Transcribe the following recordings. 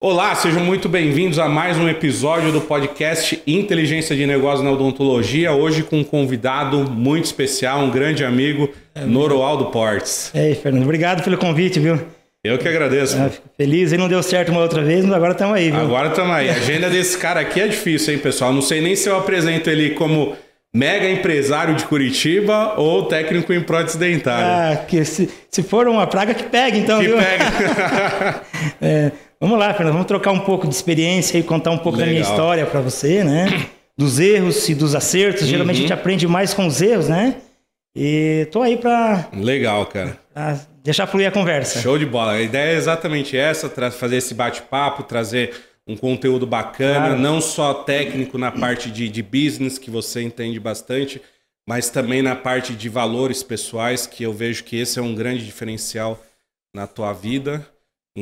Olá, sejam muito bem-vindos a mais um episódio do podcast Inteligência de Negócios na Odontologia. Hoje com um convidado muito especial, um grande amigo, Noroaldo Portes. E aí, Fernando, obrigado pelo convite, viu? Eu que agradeço. Ah, feliz, e não deu certo uma outra vez, mas agora estamos aí, viu? Agora estamos aí. A agenda desse cara aqui é difícil, hein, pessoal? Não sei nem se eu apresento ele como mega empresário de Curitiba ou técnico em prótese dentária. Ah, que se, se for uma praga que pega, então, que viu? pega. É, vamos lá, Fernando, vamos trocar um pouco de experiência e contar um pouco da minha Legal. história para você, né? Dos erros e dos acertos. Geralmente Uhum. a gente aprende mais com os erros, né? E tô aí para Legal, cara. deixar fluir a conversa. Show de bola. A ideia é exatamente essa, fazer esse bate-papo, trazer um conteúdo bacana, Claro. não só técnico na parte de, de business, que você entende bastante, mas também na parte de valores pessoais, que eu vejo que esse é um grande diferencial na tua vida.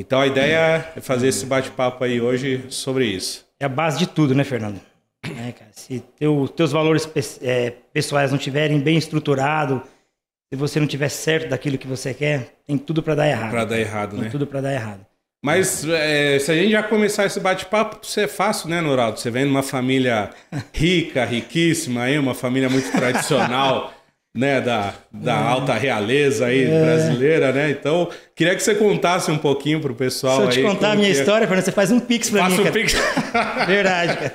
Então a ideia é fazer esse bate-papo aí hoje sobre isso. É a base de tudo, né, Fernando? É, cara, se teu, teus valores pe- é, pessoais não estiverem bem estruturados, se você não tiver certo daquilo que você quer, tem tudo para dar errado. Pra dar errado, Tem né? tudo para dar errado. Mas é, se a gente já começar esse bate-papo, isso é fácil, né, Noraldo? Você vem de uma família rica, riquíssima, aí, uma família muito tradicional, né, da, da alta realeza aí brasileira, né? Então, queria que você contasse um pouquinho pro pessoal Se eu aí. te contar a minha que é. história, Fernando, você faz um pix para Faça mim, cara. pix. Verdade, cara.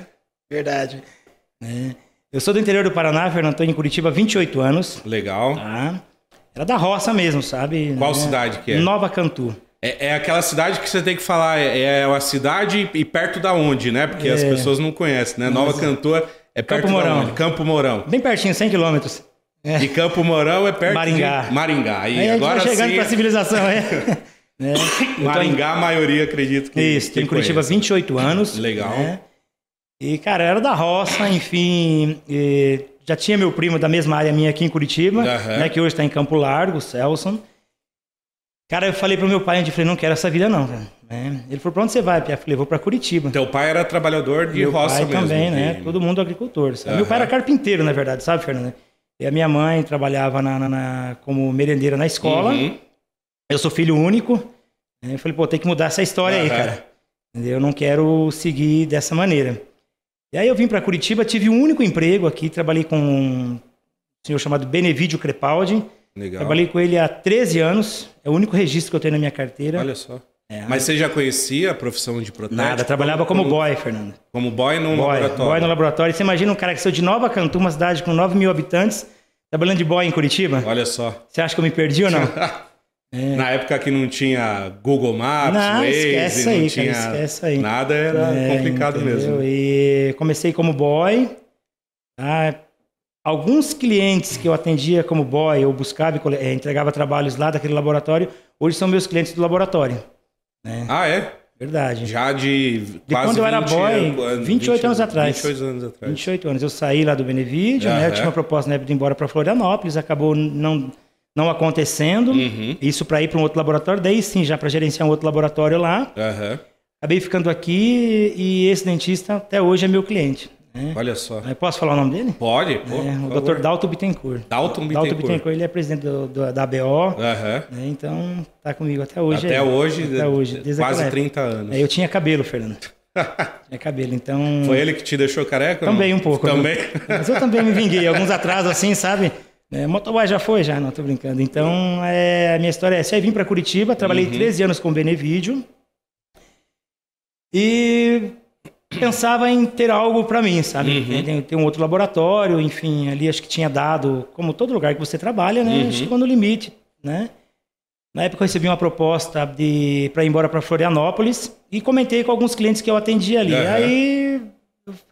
Verdade. É. Eu sou do interior do Paraná, Fernando, estou em Curitiba há 28 anos. Legal. Tá? Era da roça mesmo, sabe? Qual É, cidade que é? Nova Cantu. É, é aquela cidade que você tem que falar, é, é uma cidade e perto da onde, né? Porque as pessoas não conhecem, né? Nova Cantua é perto É. Campo Mourão. Campo Mourão. Bem pertinho, 100 quilômetros. E Campo Mourão é perto Maringá. de Maringá. E agora vai chegando sim, para a civilização, é. é. Maringá, a maioria acredito que Isso, tô em Curitiba há conhece. 28 anos. Legal. né? E, cara, era da roça, enfim. já tinha meu primo da mesma área minha aqui em Curitiba, Aham. né, que hoje está em Campo Largo, o Celson. Cara, eu falei pro meu pai, eu falei, não quero essa vida não, cara. né? Ele falou, pra onde você vai, Pia? Eu falei, vou pra Curitiba. Teu pai era trabalhador de meu roça pai mesmo. também, né? Todo mundo agricultor. Aham. Meu pai era carpinteiro, na verdade, sabe, Fernando? E a minha mãe trabalhava na, na- na- como merendeira na escola. Uhum. Eu sou filho único. né? Eu falei, pô, tem que mudar essa história aí, Aham. cara. Eu não quero seguir dessa maneira. E aí eu vim para Curitiba, tive um único emprego aqui, trabalhei com um senhor chamado Benevídio Crepaldi. Legal. Trabalhei com ele há 13 anos. É o único registro que eu tenho na minha carteira. Olha só. É, Mas você já conhecia a profissão de protético? Nada, trabalhava como boy, Fernando. Como boy no Boy, laboratório. boy no laboratório. Você imagina um cara que saiu de Nova Cantu, uma cidade com 9 mil habitantes, trabalhando de boy em Curitiba? Olha só. Você acha que eu me perdi ou não? Na época que não tinha Google Maps, Não, Waze, esquece não aí, cara, tinha esquece aí. nada, era É, complicado entendeu? mesmo. E comecei como boy. tá? Alguns clientes que eu atendia como boy, ou buscava e eh, entregava trabalhos lá daquele laboratório, hoje são meus clientes do laboratório. Né? Ah, é? Verdade. Já de De quase quando eu era 20 boy, anos, 28 anos atrás. 28 anos atrás. 28 anos. Eu saí lá do Benevídio, né? Eu tinha uma proposta na época de ir embora para Florianópolis, acabou não, não acontecendo. Uhum. Isso para ir para um outro laboratório, daí sim, já para gerenciar um outro laboratório lá. Aham. Acabei ficando aqui e esse dentista até hoje é meu cliente. Né? Olha só. Eu Posso falar o nome dele? Pode, pô. É, o. Dr. Dalton Bittencourt. Dalton Dalton Bittencourt. Bittencourt, ele é presidente do- do- da ABO, Aham. né? então tá comigo até hoje. Até aí. hoje, Até hoje, quase aquela época. 30 anos. É, eu tinha cabelo, Fernando. tinha cabelo, então... Foi ele que te deixou careca? Também um pouco. viu? Também? Mas eu também me vinguei. Alguns atrasos assim, sabe? É, motoboy já foi, já, não tô brincando. Então, é, a minha história é essa. Aí vim para Curitiba, trabalhei Uhum. 13 anos com o Benevídio. E pensava em ter algo para mim, sabe? Uhum. Tem, tem um outro laboratório, enfim, ali acho que tinha dado, como todo lugar que você trabalha, né? Uhum. Chegou no limite, né? Na época eu recebi uma proposta de para ir embora para Florianópolis e comentei com alguns clientes que eu atendia ali. Aham. Aí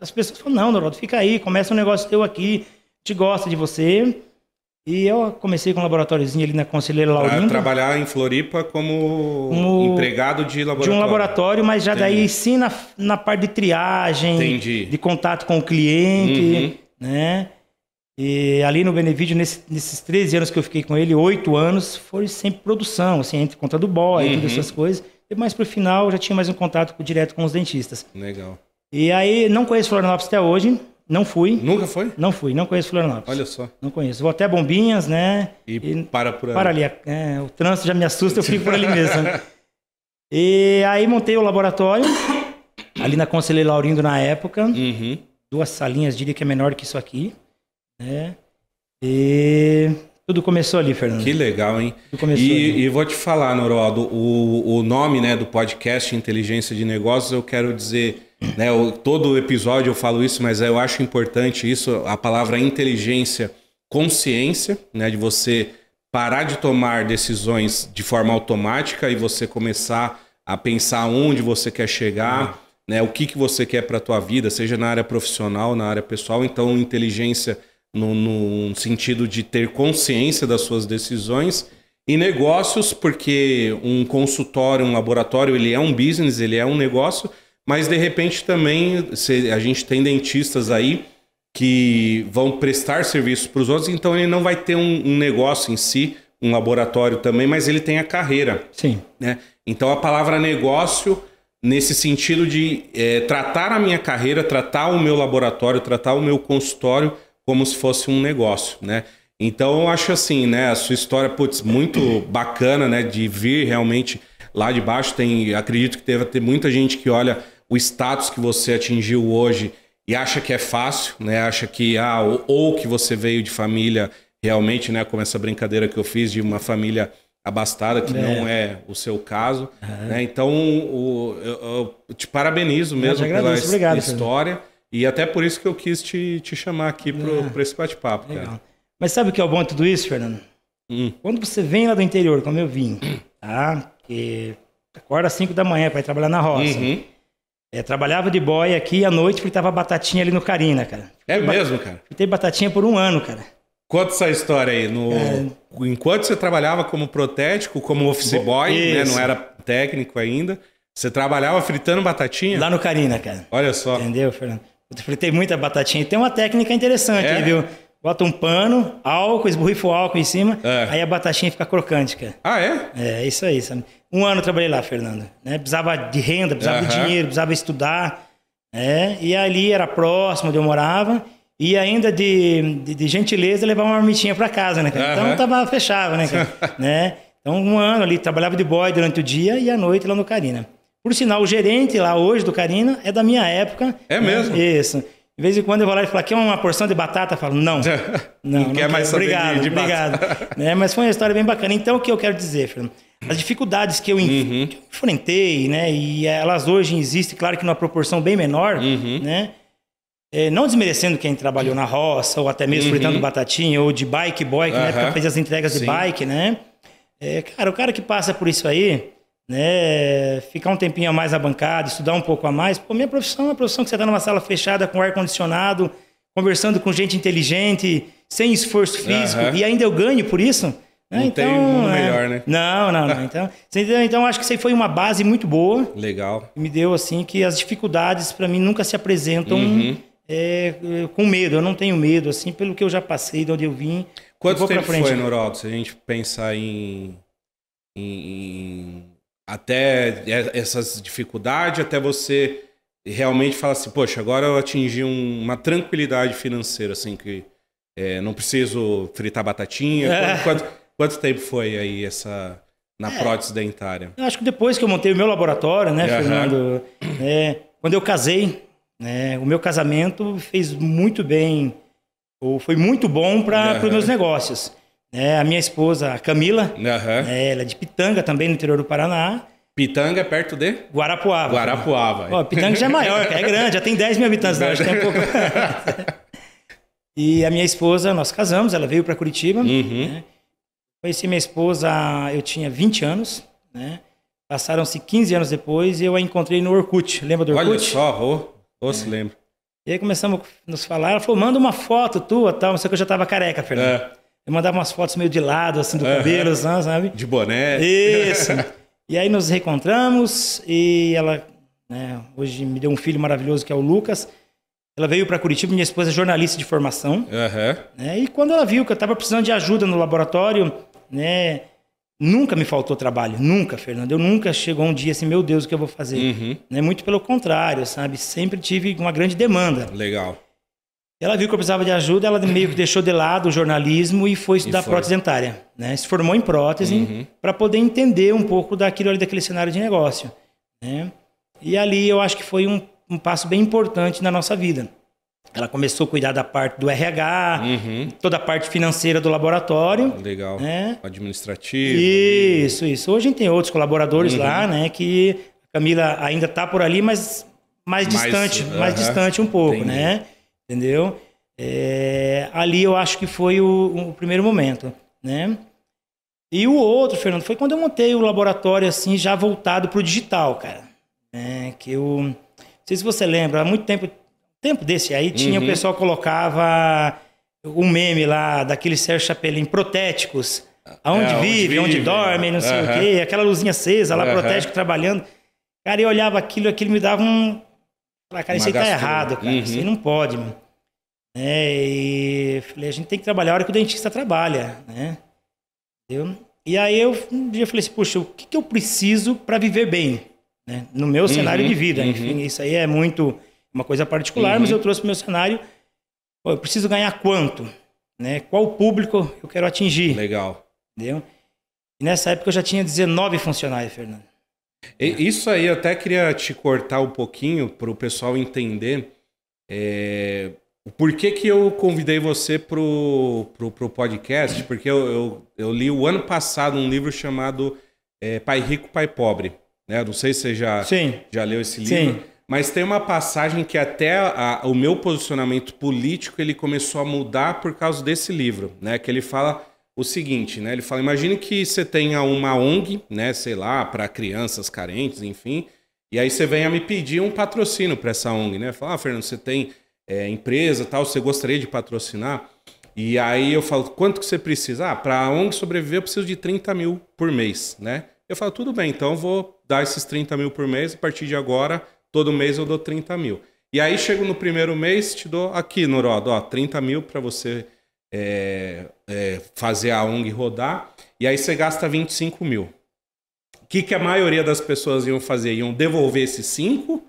as pessoas falaram: "Não, Doraldo, fica aí, começa um negócio teu aqui, te gosta de você". E eu comecei com um laboratóriozinho ali na Conselheira Pra Laurindo, trabalhar em Floripa como, Como empregado de de laboratório. um laboratório, mas já daí Entendi. sim na, na parte de triagem, Entendi. de contato com o cliente, né? E ali no Benevídio, nesse- nesses 13 anos que eu fiquei com ele, 8 anos, foi sempre produção, assim, entre conta do boy, Uhum. todas essas coisas. E mais pro final, eu já tinha mais um contato direto com os dentistas. Legal. E aí, não conheço Florianópolis até hoje, não fui, Nunca foi? não fui, não conheço Florianópolis. Olha só. Não conheço. Vou até Bombinhas, né? E, E para por aí. Para ali, é, o trânsito já me assusta, eu fico por ali mesmo. né? E aí montei o laboratório, ali na Conselheiro Laurindo na época. Uhum. Duas salinhas, diria que é menor que isso aqui. Né? E tudo começou ali, Fernando. Que legal, hein? Tudo começou E, ali. e vou te falar, Noraldo, o, o nome né, do podcast Inteligência de Negócios, eu quero dizer, né, o- todo episódio eu falo isso, mas eu acho importante isso, a palavra inteligência, consciência, né, de você parar de tomar decisões de forma automática e você começar a pensar onde você quer chegar, né, o que, que você quer para a tua vida, seja na área profissional, na área pessoal. Então, inteligência no, no sentido de ter consciência das suas decisões e negócios, porque um consultório, um laboratório, ele é um business, ele é um negócio, mas de repente também se- a gente tem dentistas aí que vão prestar serviços para os outros, então ele não vai ter um, um negócio em si, um laboratório também, mas ele tem a carreira Sim. né? Então a palavra negócio nesse sentido de é, tratar a minha carreira, tratar o meu laboratório, tratar o meu consultório como se fosse um negócio, né? Então eu acho assim, né? A sua história, putz, muito bacana, né? De vir realmente lá de baixo. Tem, acredito que deve ter muita gente que olha o status que você atingiu hoje e acha que é fácil, né? Acha que ah, ou, ou que você veio de família realmente, né? Como essa brincadeira que eu fiz de uma família abastada, que É. não é o seu caso. né? Então, o- eu, eu te parabenizo mesmo pela agradeço. his- Obrigado, história. E até por isso que eu quis te, te chamar aqui pro, É. esse bate-papo. Mas sabe o que é o bom de tudo isso, Fernando? Hum. Quando você vem lá do interior, como eu vim, tá? Que acorda às 5 da manhã para ir trabalhar na roça. Uhum. É, trabalhava de boy aqui à noite fritava batatinha ali no Carina, cara. É mesmo, cara? Fritei batatinha por um ano, cara. Conta essa história aí. No... É. Enquanto você trabalhava como protético, como office Bo- boy, né? Não era técnico ainda, você trabalhava fritando batatinha? Lá no Carina, cara. Olha só. Entendeu, Fernando? Eu fritei muita batatinha. E tem uma técnica interessante É? viu? Bota um pano, álcool, esborrifa o álcool em cima, É. aí a batatinha fica crocante, cara. Ah, é? É, isso aí, sabe? Um ano eu trabalhei lá, Fernando. Né? Precisava de renda, precisava de dinheiro, precisava estudar. Né? E ali era próximo onde eu morava. E ainda de, de, de gentileza levar uma marmitinha para casa, né? cara? Então tava fechado, né? cara? né? Então um ano ali, trabalhava de boy durante o dia e à noite lá no Carina. Por sinal, o gerente lá hoje do Carina é da minha época. É né? mesmo? Isso. De vez em quando eu vou lá e falo, quer uma porção de batata? Eu falo, não. Não, Não quer mais quero. saber Obrigado, de- de obrigado. né? Mas foi uma história bem bacana. Então, o que eu quero dizer, Fernando? As dificuldades que eu, Uhum. enfrentei, né? E elas hoje existem, claro que numa proporção bem menor, Uhum. né? É, não desmerecendo quem trabalhou na roça, ou até mesmo fritando batatinha, ou de bike boy, que na Uhum. Aham. época fez as entregas de Sim. bike, né? É, cara, o cara que passa por isso aí, né? Ficar um tempinho a mais na bancada, estudar um pouco a mais, pô, minha profissão é uma profissão que você tá numa sala fechada com ar-condicionado, conversando com gente inteligente, sem esforço físico, Aham. e ainda eu ganho por isso. né? Não tem mundo é, melhor, né? Não, não, não. Então, então acho que isso aí foi uma base muito boa Legal. me deu assim que as dificuldades para mim nunca se apresentam Uhum. é, é, com medo. Eu não tenho medo assim pelo que eu já passei, de onde eu vim. Quanto eu tempo foi, Noraldo, se a gente pensar em- em- até essas dificuldades, até você realmente falar assim, poxa, agora eu atingi um- uma tranquilidade financeira, assim, que é, não preciso fritar batatinha. É. Quanto, quanto- quanto tempo foi aí essa na prótese dentária? Eu acho que depois que eu montei o meu laboratório, né, Aham. Fernando, é, quando eu casei, né, o meu casamento fez muito bem, ou foi muito bom para Aham. os meus negócios. Né? a minha esposa, a Camila, Aham. né, ela é de Pitanga também, no interior do Paraná, Pitanga é perto de Guarapuava. Guarapuava. Ó, Pitanga já é maior, é grande, já tem 10 mil habitantes, né? acho que tem um pouco. e a minha esposa, nós casamos, ela veio para Curitiba. Uhum. né? Conheci minha esposa, eu tinha 20 anos, né? Passaram-se 15 anos depois e eu a encontrei no Orkut. Lembra do Orkut? Olha só, ô, ô, se lembra. E aí começamos a nos falar. Ela falou: manda uma foto tua tal. Só que eu já tava careca, Fernando. É, Eu mandava umas fotos meio de lado, assim, do cabelo, assim, sabe? de boné. Isso. e aí nos reencontramos e ela, né, hoje me deu um filho maravilhoso que é o Lucas. Ela veio para Curitiba, minha esposa é jornalista de formação. Aham. né? E quando ela viu que eu estava precisando de ajuda no laboratório, né? Nunca me faltou trabalho, nunca, Fernando. Eu nunca chegou um dia assim, meu Deus, o que eu vou fazer? Uhum. Né? Muito pelo contrário, sabe? Sempre tive uma grande demanda. Legal. Ela viu que eu precisava de ajuda, ela meio que deixou de lado o jornalismo e foi estudar foi. prótese dentária. Né? Se formou em prótese Uhum. para poder entender um pouco daquilo ali, daquele cenário de negócio. Né? E ali eu acho que foi um, um passo bem importante na nossa vida. Ela começou a cuidar da parte do RH, Uhum. toda a parte financeira do laboratório. Legal. né? Administrativo. Isso, isso. Hoje a gente tem outros colaboradores Uhum. lá, né? Que a Camila ainda está por ali, mas mais Mais, distante, mais distante um pouco, Entendi. né? Entendeu? É, ali eu acho que foi o, o primeiro momento, né? E o outro, Fernando, foi quando eu montei o laboratório assim, já voltado para o digital, cara. né? que eu, não sei se você lembra, há muito tempo, tempo desse aí, tinha Uhum. o pessoal colocava um meme lá daquele Sérgio Chapelin, protéticos. Aonde É, onde vive, onde vive, dorme, não sei aham. o quê, aquela luzinha acesa lá, Aham. protético trabalhando. Cara, eu olhava aquilo, aquilo me dava um. Falei, cara, isso aí tá errado, cara. Isso aí Uhum. não pode, mano. É, e falei, a gente tem que trabalhar a hora que o dentista trabalha, né? Eu, e aí eu um dia falei assim, puxa, o que, que eu preciso para viver bem? Né? No meu cenário de vida. uhum. Enfim, isso aí é muito uma coisa particular, Uhum. mas eu trouxe pro meu cenário. pô, eu preciso ganhar quanto? Né? Qual público eu quero atingir? Legal. Entendeu? E nessa época eu já tinha 19 funcionários, Fernando. Isso aí eu até queria te cortar um pouquinho para o pessoal entender é, o porquê que eu convidei você pro, pro, pro podcast, porque eu, eu, eu li o ano passado um livro chamado é, Pai Rico, Pai Pobre. Né? Não sei se você já, Sim. já leu esse livro. Sim. Mas tem uma passagem que até a- o meu posicionamento político ele começou a mudar por causa desse livro, né? Que ele fala o seguinte, né? Ele fala: imagine que você tenha uma ONG, né? Sei lá, para crianças carentes, enfim. E aí você venha me pedir um patrocínio para essa ONG, né? Fala, ah, Fernando, você tem é, empresa, tal, você gostaria de patrocinar? E aí eu falo, quanto que você precisa? Ah, para a ONG sobreviver eu preciso de 30 mil por mês, né? Eu falo, tudo bem, então eu vou dar esses 30 mil por mês, a partir de agora, todo mês eu dou 30 mil. E aí chego no primeiro mês, te dou aqui, Norodo, ó, 30 mil para você é, é, fazer a ONG rodar, e aí você gasta 25 mil. O que, que a maioria das pessoas iam fazer? Iam devolver esses 5?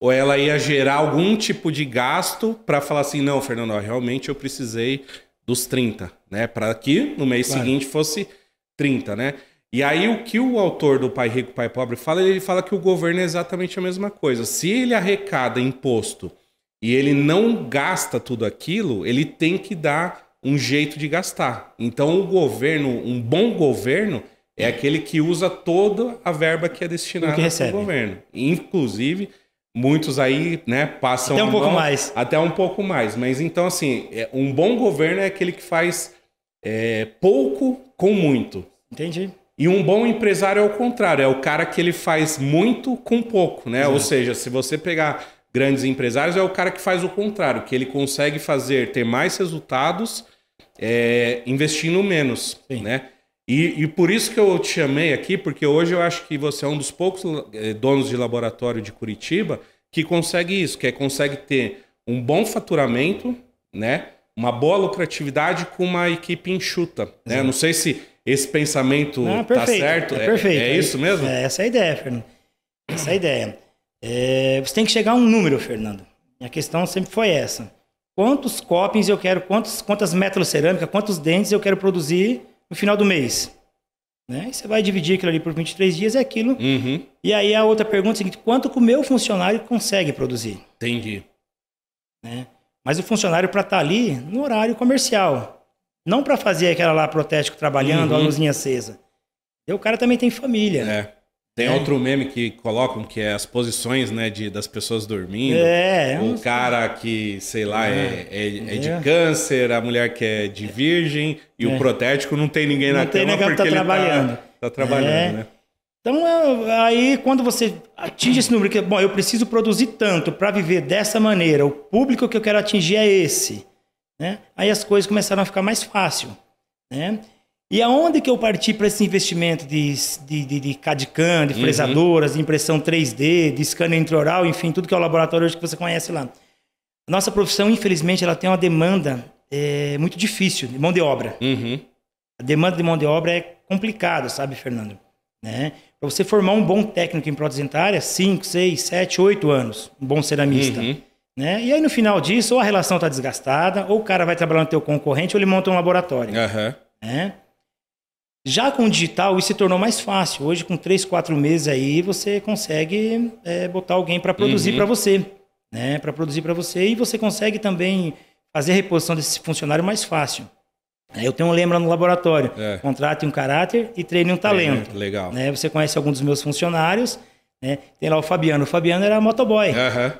Ou ela ia gerar algum tipo de gasto para falar assim, não, Fernando, realmente eu precisei dos 30, né? Para que no mês Claro. seguinte fosse 30, né? E aí o que o autor do Pai Rico, Pai Pobre fala, ele fala que o governo é exatamente a mesma coisa. Se ele arrecada imposto e ele não gasta tudo aquilo, ele tem que dar um jeito de gastar. Então o governo, um bom governo, é aquele que usa toda a verba que é destinada ao governo. Inclusive, muitos aí, né, passam Até um pouco mão- mais. Até um pouco mais. Mas então, assim, é- um bom governo é aquele que faz é, pouco com muito. Entendi. E um bom empresário é o contrário, é o cara que ele faz muito com pouco, né? Ou seja, se você pegar grandes empresários, é o cara que faz o contrário, que ele consegue fazer, ter mais resultados é, investindo menos, Sim. né? E, e por isso que eu te chamei aqui, porque hoje eu acho que você é um dos poucos eh, donos de laboratório de Curitiba que consegue isso, que é consegue ter um bom faturamento, né? Uma boa lucratividade com uma equipe enxuta, né? Não sei se esse pensamento Não, tá perfeito. certo. É, perfeito. É, isso mesmo? É essa a ideia, Fernando. Essa é a ideia. É, você tem que chegar a um número, Fernando. Minha questão sempre foi essa. Quantos copings eu quero, quantos, quantas metalocerâmicas, quantos dentes eu quero produzir no final do mês? Né? E você vai dividir aquilo ali por 23 dias, é aquilo. Uhum, E aí a outra pergunta é a seguinte, quanto que o meu funcionário consegue produzir? entendi. né? Mas o funcionário para estar ali no horário comercial. Não para fazer aquela lá protético trabalhando, Uhum. a luzinha acesa. E o cara também tem família. É. Tem É. outro meme que colocam que é as posições, né, de, das pessoas dormindo. É, é O cara que, sei lá, é, é, é de É. câncer, a mulher que é de virgem, e o É. protético não tem ninguém na Não tem cama porque tá ele trabalhando. tá, tá trabalhando, né? Então, aí quando você atinge esse número, que, bom, eu preciso produzir tanto para viver dessa maneira, o público que eu quero atingir é esse, né? Aí as coisas começaram a ficar mais fácil, né? E aonde que eu parti para esse investimento de, de, de, de CAD-CAM, de Uhum. fresadoras, de impressão 3D, de scanner intraoral, enfim, tudo que é o laboratório hoje que você conhece lá. Nossa profissão, infelizmente, ela tem uma demanda é, muito difícil de mão de obra. Uhum. A demanda de mão de obra é complicado, sabe, Fernando? Né? Para você formar um bom técnico em prótese dentária, 5, 6, 7, 8 anos, um bom ceramista. Uhum. Né? E aí no final disso, ou a relação está desgastada, ou o cara vai trabalhar no teu concorrente, ou ele monta um laboratório. Né? Já com o digital, isso se tornou mais fácil. Hoje, com três, quatro meses aí, você consegue é, botar alguém para produzir Uhum. para você. Né? Para produzir para você. E você consegue também fazer a reposição desse funcionário mais fácil. É, Eu tenho um lema lá no laboratório. É. Contrate um caráter e treine um talento. Legal. Né? Você conhece algum dos meus funcionários. Né? Tem lá o Fabiano. O Fabiano era motoboy. Aham.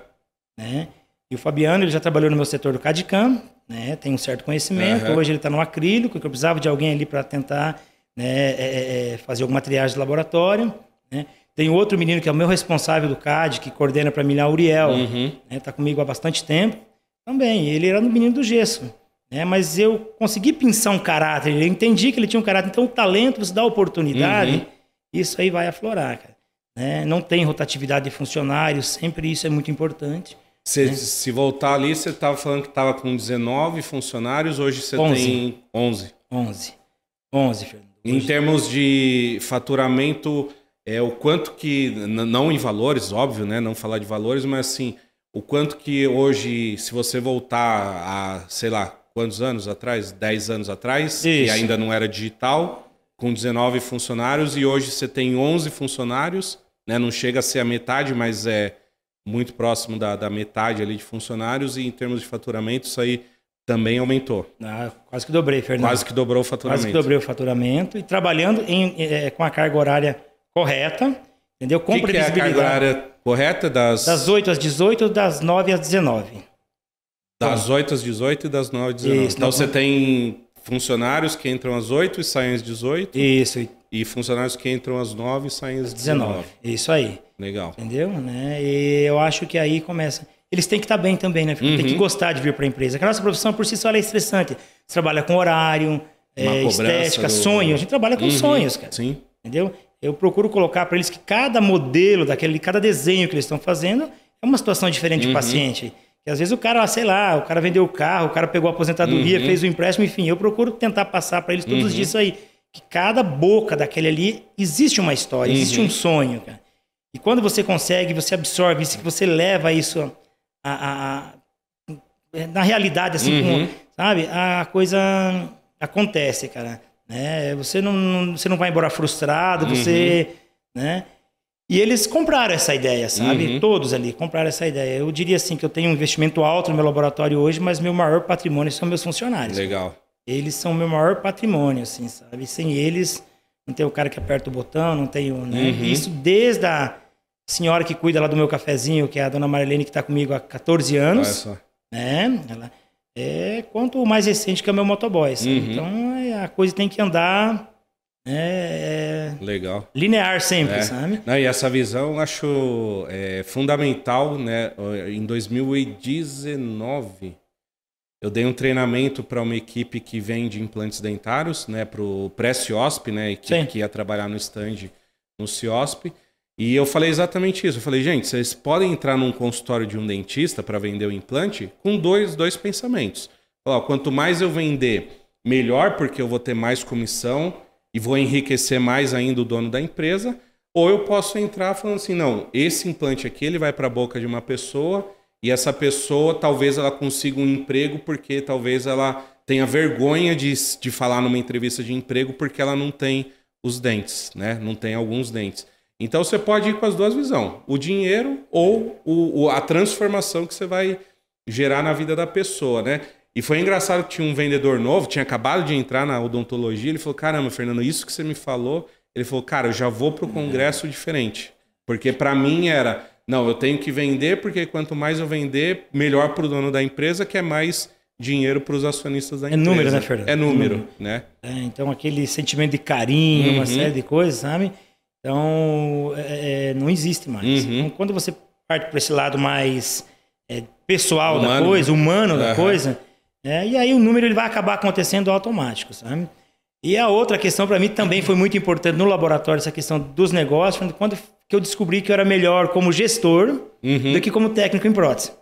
né? E o Fabiano, ele já trabalhou no meu setor do CADCAM, né? Tem um certo conhecimento. Aham. Hoje ele está no acrílico, que eu precisava de alguém ali para tentar né, é, é, fazer alguma triagem de laboratório. Né? Tem outro menino que é o meu responsável do CAD, que coordena para mim lá, Uriel. Uhum. Está comigo há bastante tempo. Também, ele era no menino do gesso. Né? Mas eu consegui pensar um caráter, eu entendi que ele tinha um caráter. Então, o talento, você dá oportunidade, Uhum. isso aí vai aflorar, cara. Né? Não tem rotatividade de funcionários, sempre isso é muito importante. Cê- Se voltar ali, você estava falando que estava com 19 funcionários, hoje você 11. tem 11. 11. 11, Fernando. Em termos de faturamento, é o quanto que, não em valores, óbvio, né? Não falar de valores, mas assim, o quanto que hoje, se você voltar a, sei lá, quantos anos atrás? 10 anos atrás, que Isso. ainda não era digital, com 19 funcionários, e hoje você tem 11 funcionários, né? Não chega a ser a metade, mas é muito próximo da, da metade ali de funcionários, e em termos de faturamento, isso aí também aumentou. Ah, quase que dobrei, Fernando. Quase que dobrou o faturamento. Quase que dobrei o faturamento e trabalhando em, eh, com a carga horária correta, entendeu? Com que, que é a carga previsibilidade. horária correta? Das, Das 8 às 18, das 9 às 19. das 8 às 18 e das 9 às 19. Isso, então não- você tem funcionários que entram às 8 e saem às 18, Isso, e e funcionários que entram às 9 e saem às 19. 19. Isso aí. Legal. Entendeu? Né? E eu acho que aí começa. Eles têm que estar bem também, né? Fernando? Tem Uhum. que gostar de vir para a empresa. Porque a nossa profissão por si só é estressante. Você trabalha com horário, é, estética, do- sonho. A gente trabalha com Uhum. sonhos, cara. Sim. Entendeu? Eu procuro colocar para eles que cada modelo daquele, cada desenho que eles estão fazendo é uma situação diferente Uhum. do paciente. Que às vezes o cara, sei lá, o cara vendeu o carro, o cara pegou a aposentadoria, Uhum. fez o empréstimo, enfim. Eu procuro tentar passar para eles todos os dias isso aí. Que cada boca daquele ali existe uma história, existe Uhum. um sonho, cara. E quando você consegue, você absorve isso, que você leva isso a, a- na realidade, assim, Uhum. como, sabe? A coisa acontece, cara. Né? Você não, não- você não vai embora frustrado, você, né? E eles compraram essa ideia, sabe? Uhum. Todos ali compraram essa ideia. Eu diria assim que eu tenho um investimento alto no meu laboratório hoje, mas meu maior patrimônio são meus funcionários. Legal. Eles são meu maior patrimônio, assim, sabe? Sem eles, não tem o cara que aperta o botão, não tem o. Né? Uhum. Isso desde a senhora que cuida lá do meu cafezinho, que é a dona Marilene, que está comigo há 14 Olha anos, só. né? Ela é quanto mais recente que é o meu motoboy? Uhum. Então é, a coisa tem que andar é, é, Legal. linear sempre, É. sabe? Não, e essa visão eu acho é, fundamental, né? Em 2019, eu dei um treinamento para uma equipe que vende implantes dentários, né? Para o pré-CIOSP, né? Equipe Sim. que ia trabalhar no stand no CIOSP. E eu falei exatamente isso. Eu falei, gente, vocês podem entrar num consultório de um dentista para vender o implante com dois, dois pensamentos. Ó, quanto mais eu vender, melhor, porque eu vou ter mais comissão e vou enriquecer mais ainda o dono da empresa. Ou eu posso entrar falando assim, não, esse implante aqui ele vai para a boca de uma pessoa e essa pessoa talvez ela consiga um emprego porque talvez ela tenha vergonha de, de falar numa entrevista de emprego porque ela não tem os dentes, né? Não tem alguns dentes. Então você pode ir com as duas visões, o dinheiro ou o, o- a transformação que você vai gerar na vida da pessoa, né? E foi engraçado que tinha um vendedor novo, tinha acabado de entrar na odontologia, ele falou: "Caramba, Fernando, isso que você me falou". Ele falou: "Cara, eu já vou pro congresso diferente". Porque para mim era, não, eu tenho que vender porque quanto mais eu vender, melhor pro dono da empresa, que é mais dinheiro para os acionistas da É empresa. número, né, Fernando? É número, Número. né? É, então, aquele sentimento de carinho, uma Uhum. série de coisas, sabe? Então, é, é, não existe mais. Uhum. Então, quando você parte para esse lado mais é, pessoal da Humano, coisa, humano da Aham. coisa, é, e aí o número ele vai acabar acontecendo automático, sabe? E a outra questão para mim também foi muito importante no laboratório, essa questão dos negócios, quando que eu descobri que eu era melhor como gestor Uhum. do que como técnico em prótese.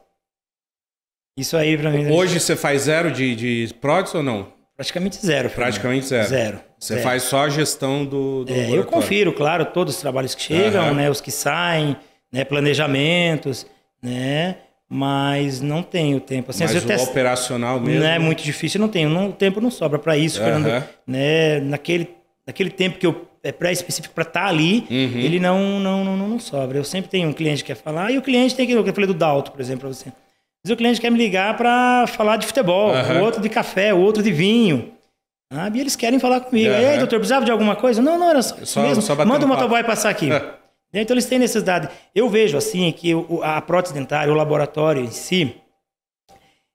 Isso aí para mim Hoje você faz zero de, de prótese ou não? praticamente zero. Praticamente zero. Zero. Você Zero. faz só a gestão do, do É, eu confiro, claro, todos os trabalhos que chegam, Aham. né, os que saem, né, planejamentos, né, mas não tenho tempo. Assim, Mas o operacional mesmo. não é muito difícil, não tenho. Não, o tempo não sobra para isso, Aham. Fernando. Né? Naquele, naquele tempo que eu é pré-específico para estar ali, Uhum. ele não, não, não, não, sobra. Eu sempre tenho um cliente que quer falar, e o cliente tem que. Eu falei do Dalto, por exemplo, para você. Mas o cliente quer me ligar para falar de futebol, Aham. o outro de café, o outro de vinho. Sabe? E eles querem falar comigo. Aham. E aí, doutor, precisava de alguma coisa? Não, não, era só, Só- mesmo. só Manda o um papo. motoboy passar aqui. Então eles têm necessidade. Eu vejo assim que a prótese dentária, o laboratório em si,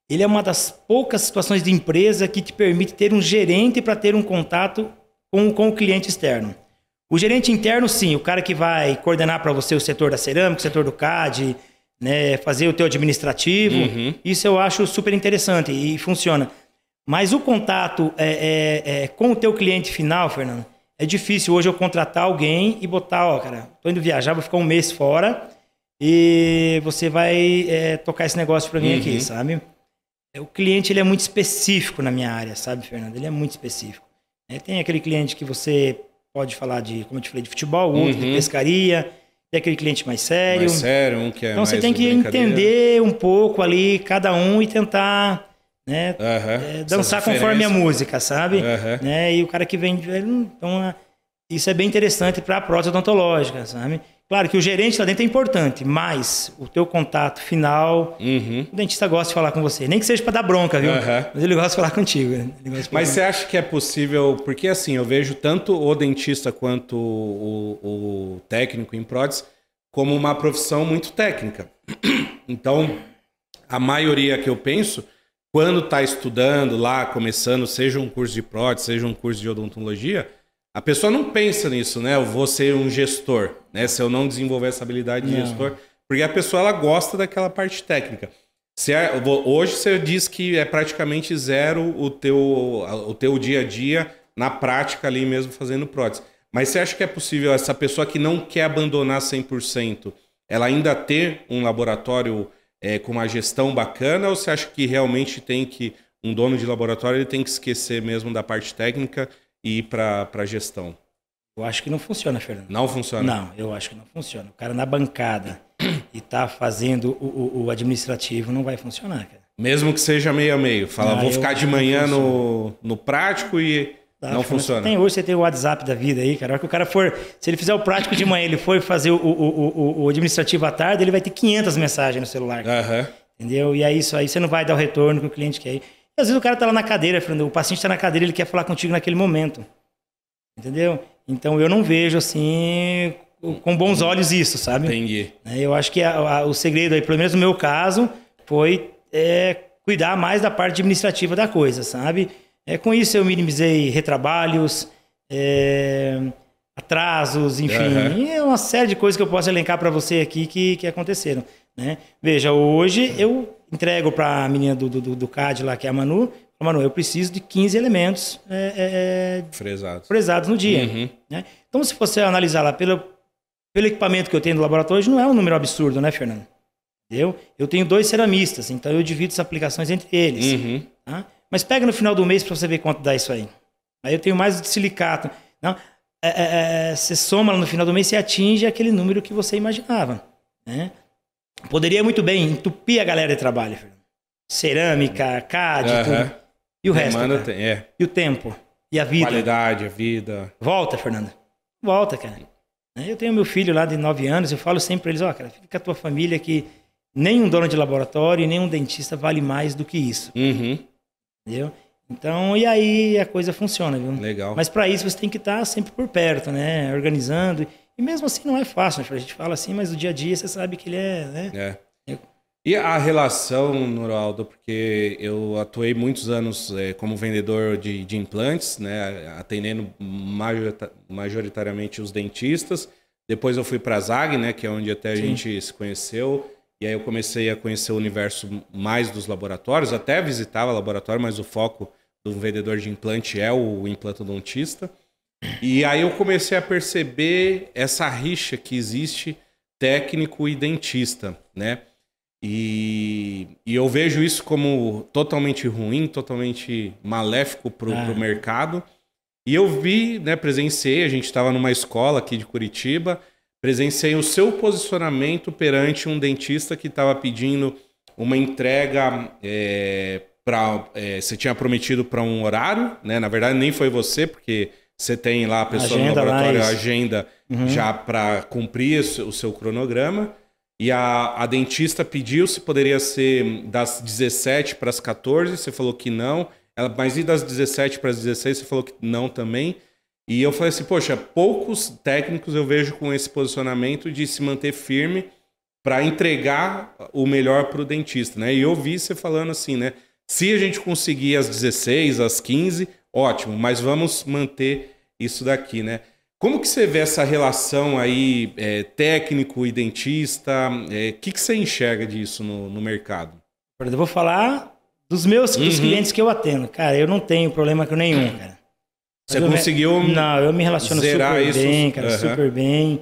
ele é uma das poucas situações de empresa que te permite ter um gerente para ter um contato com, com o cliente externo. O gerente interno, sim, o cara que vai coordenar para você o setor da cerâmica, o setor do CAD, né, fazer o teu administrativo, Uhum. isso eu acho super interessante e funciona. Mas o contato é, é- é com o teu cliente final, Fernando, é difícil hoje eu contratar alguém e botar, ó, cara, tô indo viajar, vou ficar um mês fora e você vai é, tocar esse negócio para mim Uhum. aqui, sabe? O cliente ele é muito específico na minha área, sabe, Fernando? Ele é muito específico. É, tem aquele cliente que você pode falar de, como eu te falei, de futebol, outro de Uhum. pescaria, tem aquele cliente mais sério. Mais sério, um que é então você tem que entender um pouco ali cada um e tentar né, é, dançar conforme a música, sabe? Né? E o cara que vem. Então, isso é bem interessante para a prótese odontológica, sabe? Claro que o gerente lá dentro é importante, mas o teu contato final, Uhum. o dentista gosta de falar com você. Nem que seja para dar bronca, viu? Mas ele gosta de falar contigo. né? De falar Mas você acha que é possível? Porque assim, eu vejo tanto o dentista quanto o, o técnico em prótese como uma profissão muito técnica. Então, a maioria que eu penso, quando está estudando lá, começando, seja um curso de prótese, seja um curso de odontologia, a pessoa não pensa nisso, né? Eu vou ser um gestor, né? Se eu não desenvolver essa habilidade de Não. gestor, porque a pessoa ela gosta daquela parte técnica. Se é- hoje você diz que é praticamente zero o teu, o teu dia a dia na prática ali mesmo fazendo prótese. Mas você acha que é possível essa pessoa que não quer abandonar 100%, ela ainda ter um laboratório é, com uma gestão bacana ou você acha que realmente tem que um dono de laboratório ele tem que esquecer mesmo da parte técnica e ir para a gestão? Eu acho que não funciona, Fernando. Não funciona? Não, eu acho que não funciona. O cara na bancada e tá fazendo o, o- o administrativo não vai funcionar, cara. Mesmo que seja meio a meio. Fala, vou ficar de manhã no, no prático e Tá, não funciona. Tem, hoje você tem o WhatsApp da vida aí, cara. A hora que o cara for, se ele fizer o prático de manhã, ele for fazer o, o- o- o administrativo à tarde, ele vai ter 500 mensagens no celular. Aham. Entendeu? E é isso aí, você não vai dar o retorno que o cliente quer. E às vezes o cara tá lá na cadeira, Fernando, o paciente está na cadeira, ele quer falar contigo naquele momento. Entendeu? Então eu não vejo assim com bons olhos isso, sabe? Entendi. Né, Eu acho que a- a- o segredo aí, pelo menos no meu caso, foi é, cuidar mais da parte administrativa da coisa, sabe? É, com isso eu minimizei retrabalhos, é, atrasos, enfim, e é uma série de coisas que eu posso elencar para você aqui que, que aconteceram. Né? Veja, hoje eu entrego para a menina do, do, do CAD lá, que é a Manu, Manu, eu preciso de 15 elementos é, é, Fresado. fresados no dia. Uhum. né? Então, se você analisar lá pelo, pelo equipamento que eu tenho no laboratório, hoje não é um número absurdo, né, Fernando? Entendeu? Eu tenho dois ceramistas, então eu divido as aplicações entre eles. Uhum. tá? Mas pega no final do mês para você ver quanto dá isso aí. Aí eu tenho mais de silicato. Não? É, é, é, você soma no final do mês e atinge aquele número que você imaginava. Né? Poderia muito bem entupir a galera de trabalho, Fernando. Cerâmica, CAD, tudo. E o resto? Tem- é. E o tempo? E a vida? Qualidade, a vida. Volta, Fernanda. Volta, cara. Né, Eu tenho meu filho lá de 9 anos, eu falo sempre para eles, ó, cara, fica com a tua família que nenhum dono de laboratório nenhum dentista vale mais do que isso, Uhum. Entendeu? Então, e aí a coisa funciona, viu? Legal. Mas para isso você tem que estar sempre por perto, né? Organizando. E mesmo assim não é fácil, né? A gente fala assim, mas no dia a dia você sabe que ele é, né? É. E a relação, Noraldo, porque eu atuei muitos anos eh, como vendedor de, de implantes, né, atendendo majorita- majoritariamente os dentistas. Depois eu fui para a ZAG, né, que é onde até a Sim. gente se conheceu. E aí eu comecei a conhecer o universo mais dos laboratórios, até visitava laboratório, mas o foco do vendedor de implante é o implantodontista. E aí eu comecei a perceber essa rixa que existe técnico e dentista, né? E, e eu vejo isso como totalmente ruim, totalmente maléfico para o Ah. mercado. E eu vi, né, presenciei, a gente estava numa escola aqui de Curitiba, presenciei o seu posicionamento perante um dentista que estava pedindo uma entrega é, para. É, você tinha prometido para um horário, né? Na verdade, nem foi você, porque você tem lá a pessoa Agenda no laboratório, isso. agenda já para cumprir o seu, o seu cronograma. E a, a dentista pediu se poderia ser das 17 para as 14, você falou que não. Ela, mas e das 17 para as 16, você falou que não também. E eu falei assim, poxa, poucos técnicos eu vejo com esse posicionamento de se manter firme para entregar o melhor para o dentista, né? E eu vi você falando assim, né? Se a gente conseguir às 16, às 15, ótimo, mas vamos manter isso daqui, né? Como que você vê essa relação aí, é, técnico e dentista? O que, que você enxerga disso no, no mercado? Eu vou falar dos meus dos Uhum. clientes que eu atendo. Cara, eu não tenho problema com nenhum, cara. Você eu conseguiu Não, eu me relaciono super isso? bem, cara, Aham. super bem,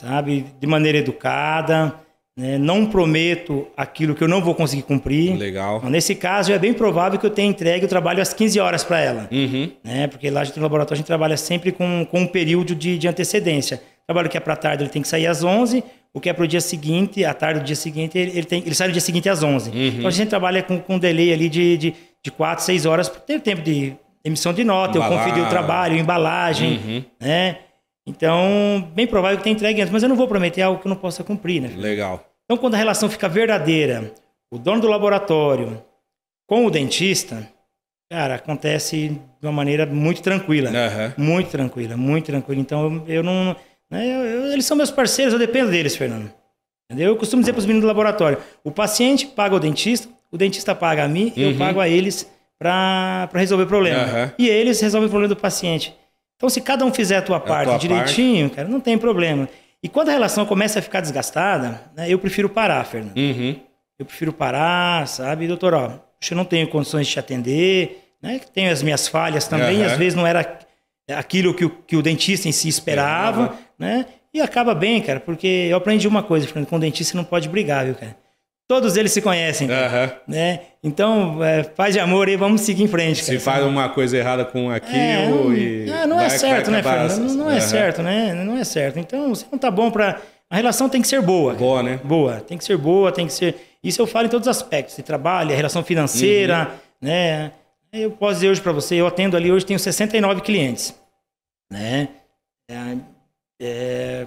sabe? De maneira educada, né? Não prometo aquilo que eu não vou conseguir cumprir. Legal. Então, Nesse caso, é bem provável que eu tenha entregue o trabalho às 15 horas para ela. Uhum. né? Porque lá a gente, no laboratório a gente trabalha sempre com, com um período de, de antecedência. O trabalho que é para tarde ele tem que sair às 11, o que é para o dia seguinte, à tarde do dia seguinte, ele, ele, tem, ele sai no dia seguinte às 11. Então a gente trabalha com, com um delay ali de, de, de 4, 6 horas para ter tempo de emissão de nota, eu Embalar. conferir o trabalho, embalagem, Uhum. né? Então, bem provável que tenha entregue antes, mas eu não vou prometer algo que eu não possa cumprir, né? Legal. Então, quando a relação fica verdadeira, o dono do laboratório com o dentista, cara, acontece de uma maneira muito tranquila. Aham. Muito tranquila, muito tranquila. Então, eu, eu não. né, eu- eu- eles são meus parceiros, eu dependo deles, Fernando. Entendeu? Eu costumo dizer para os meninos do laboratório: o paciente paga o dentista, o dentista paga a mim, eu pago a eles para resolver o problema. Aham. E eles resolvem o problema do paciente. Então, se cada um fizer a tua parte tua direitinho, cara, não tem problema. E quando a relação começa a ficar desgastada, né, eu prefiro parar, Fernando. Uhum. Eu prefiro parar, sabe? Doutor, ó, eu não tenho condições de te atender, né? Tenho as minhas falhas também, Aham. às vezes não era aquilo que o, que o dentista em si esperava, né? E acaba bem, cara, porque eu aprendi uma coisa, Fernando, com o dentista você não pode brigar, viu, cara? Todos eles se conhecem, né? Então, é, paz de amor aí, vamos seguir em frente, cara. Se faz uma coisa errada com aquilo É, não, e. é, não é certo, né, Fernando? Não, não é certo, né? Não é certo. Então, se não tá bom pra. A relação tem que ser boa. cara. Boa, né? Boa. Tem que ser boa, tem que ser. Isso eu falo em todos os aspectos: de trabalho, a relação financeira, Uhum. né? Eu posso dizer hoje para você, eu atendo ali hoje, tenho 69 clientes. Né? É, é,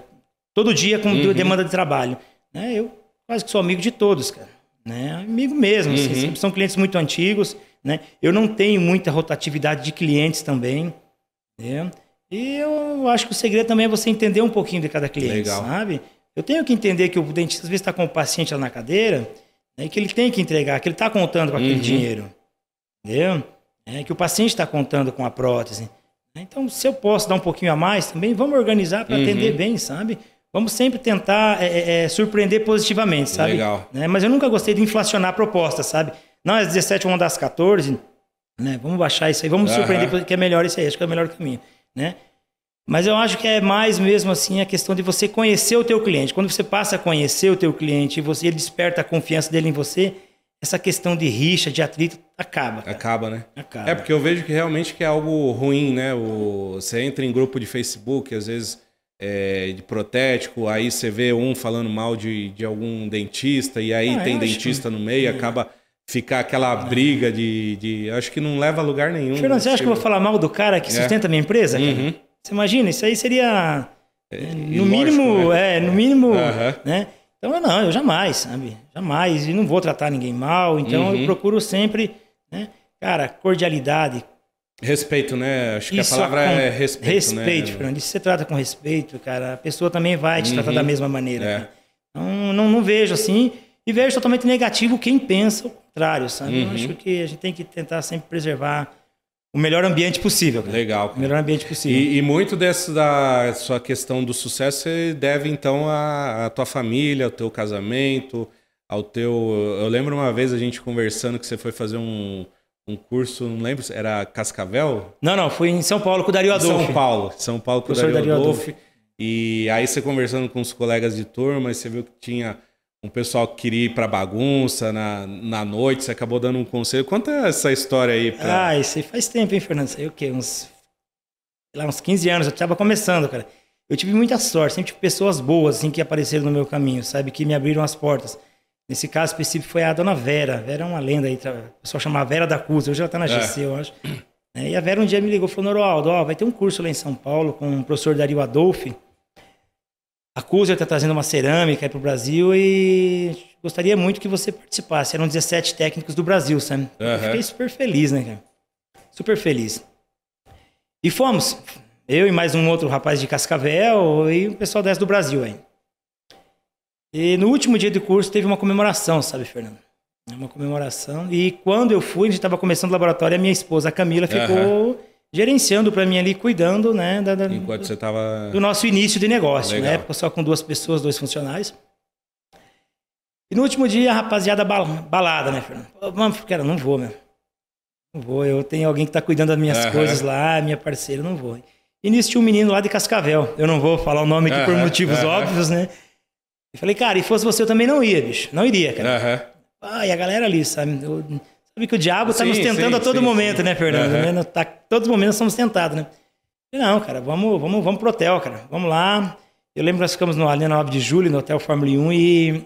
todo dia com Uhum. demanda de trabalho. Né? Eu quase que sou amigo de todos, cara. Né? Amigo mesmo. assim, Uhum. sempre são clientes muito antigos. Né? Eu não tenho muita rotatividade de clientes também. Né? E eu acho que o segredo também é você entender um pouquinho de cada cliente, Legal. sabe? Eu tenho que entender que o dentista às vezes está com o paciente lá na cadeira né, e que ele tem que entregar, que ele está contando com aquele Uhum. dinheiro. Entendeu? É, que o paciente está contando com a prótese. Então, se eu posso dar um pouquinho a mais também, vamos organizar para Uhum. atender bem, sabe? Vamos sempre tentar é, é, é, surpreender positivamente, sabe? Legal. Né? Mas eu nunca gostei de inflacionar a proposta, sabe? Não, às 17 vamos dar às 14, né? Vamos baixar isso aí, vamos surpreender, que é melhor isso aí, acho que é o melhor caminho, né? Mas eu acho que é mais mesmo assim a questão de você conhecer o teu cliente. Quando você passa a conhecer o teu cliente e você ele desperta a confiança dele em você, essa questão de rixa, de atrito acaba. cara. Acaba, né? Acaba. É porque eu vejo que realmente que é algo ruim, né? O, você entra em grupo de Facebook, às vezes é, de protético, aí você vê um falando mal de, de algum dentista, e aí Ah, tem eu acho- dentista no meio, acaba ficar aquela briga de, de. Acho que não leva a lugar nenhum. Fernando, né? você acha que eu vou falar mal do cara que É. sustenta a minha empresa? Uhum. Você imagina? Isso aí seria, é, ilógico, no mínimo, né? é, no mínimo, né? Então, eu não, eu jamais, sabe? Jamais. E não vou tratar ninguém mal. Então, Uhum. eu procuro sempre, né? Cara, cordialidade. Respeito, né? Acho que Isso a palavra é respeito, Respeito, né? Fernando. E se você trata com respeito, cara, a pessoa também vai te tratar Uhum. da mesma maneira. É. Então, não, não vejo assim. E vejo totalmente negativo quem pensa o contrário, sabe? Uhum. acho que a gente tem que tentar sempre preservar o melhor ambiente possível. cara. Legal. O cara. melhor ambiente possível. E, e muito dessa da sua questão do sucesso você deve então à, à tua família, ao teu casamento, ao teu. Eu lembro uma vez a gente conversando que você foi fazer um, um curso, não lembro, era Cascavel? Não, não, fui em São Paulo com o Dario Adolfo. São Paulo, São Paulo com o Dario Dario Adolfo. E aí você conversando com os colegas de turma, você viu que tinha um pessoal que queria ir pra bagunça na, na noite, você acabou dando um conselho. Conta essa história aí pra. Ah, isso aí faz tempo, hein, Fernando? Isso aí o quê? Uns, lá, uns 15 anos, eu estava começando, cara. Eu tive muita sorte, sempre tive pessoas boas, assim, que apareceram no meu caminho, sabe? Que me abriram as portas. Nesse caso específico foi a dona Vera. Vera é uma lenda aí, o pessoal chama Vera da Cruz, hoje ela tá na GC, é. eu acho. É, e a Vera um dia me ligou e falou, Noroaldo, ó, vai ter um curso lá em São Paulo com o professor Dario Adolfi. A Cuser está trazendo uma cerâmica para o Brasil e gostaria muito que você participasse. Eram 17 técnicos do Brasil, sabe? Uhum. Eu fiquei super feliz, né, cara? Super feliz. E fomos. Eu e mais um outro rapaz de Cascavel e o pessoal dessa do Brasil aí. E no último dia do curso teve uma comemoração, sabe, Fernando? Uma comemoração. E quando eu fui, a gente estava começando o laboratório, a minha esposa, a Camila, ficou uhum. gerenciando para mim ali, cuidando, né? Da, da, Enquanto você estava. Do nosso início de negócio, né? Legal. na época só com duas pessoas, dois funcionários. E no último dia, a rapaziada balada, né, Fernando? Vamos, cara, não vou, meu. Não vou, eu tenho alguém que está cuidando das minhas uhum. coisas lá, minha parceira, não vou. E nisso tinha um menino lá de Cascavel. Eu não vou falar o nome aqui uhum. por motivos óbvios, né? Eu falei, cara, e fosse você eu também não ia, bicho. Não iria, cara. Uhum. Ah, e a galera ali, sabe? Eu, sabe que o diabo está nos tentando sim, a todo sim, momento, sim. né, Fernando? Uhum. Tá, todos os momentos estamos tentados, né? Não, cara, vamos, vamos, vamos pro hotel, cara. Vamos lá. Eu lembro que nós ficamos no, ali na 9 de julho, no Hotel Fórmula 1, e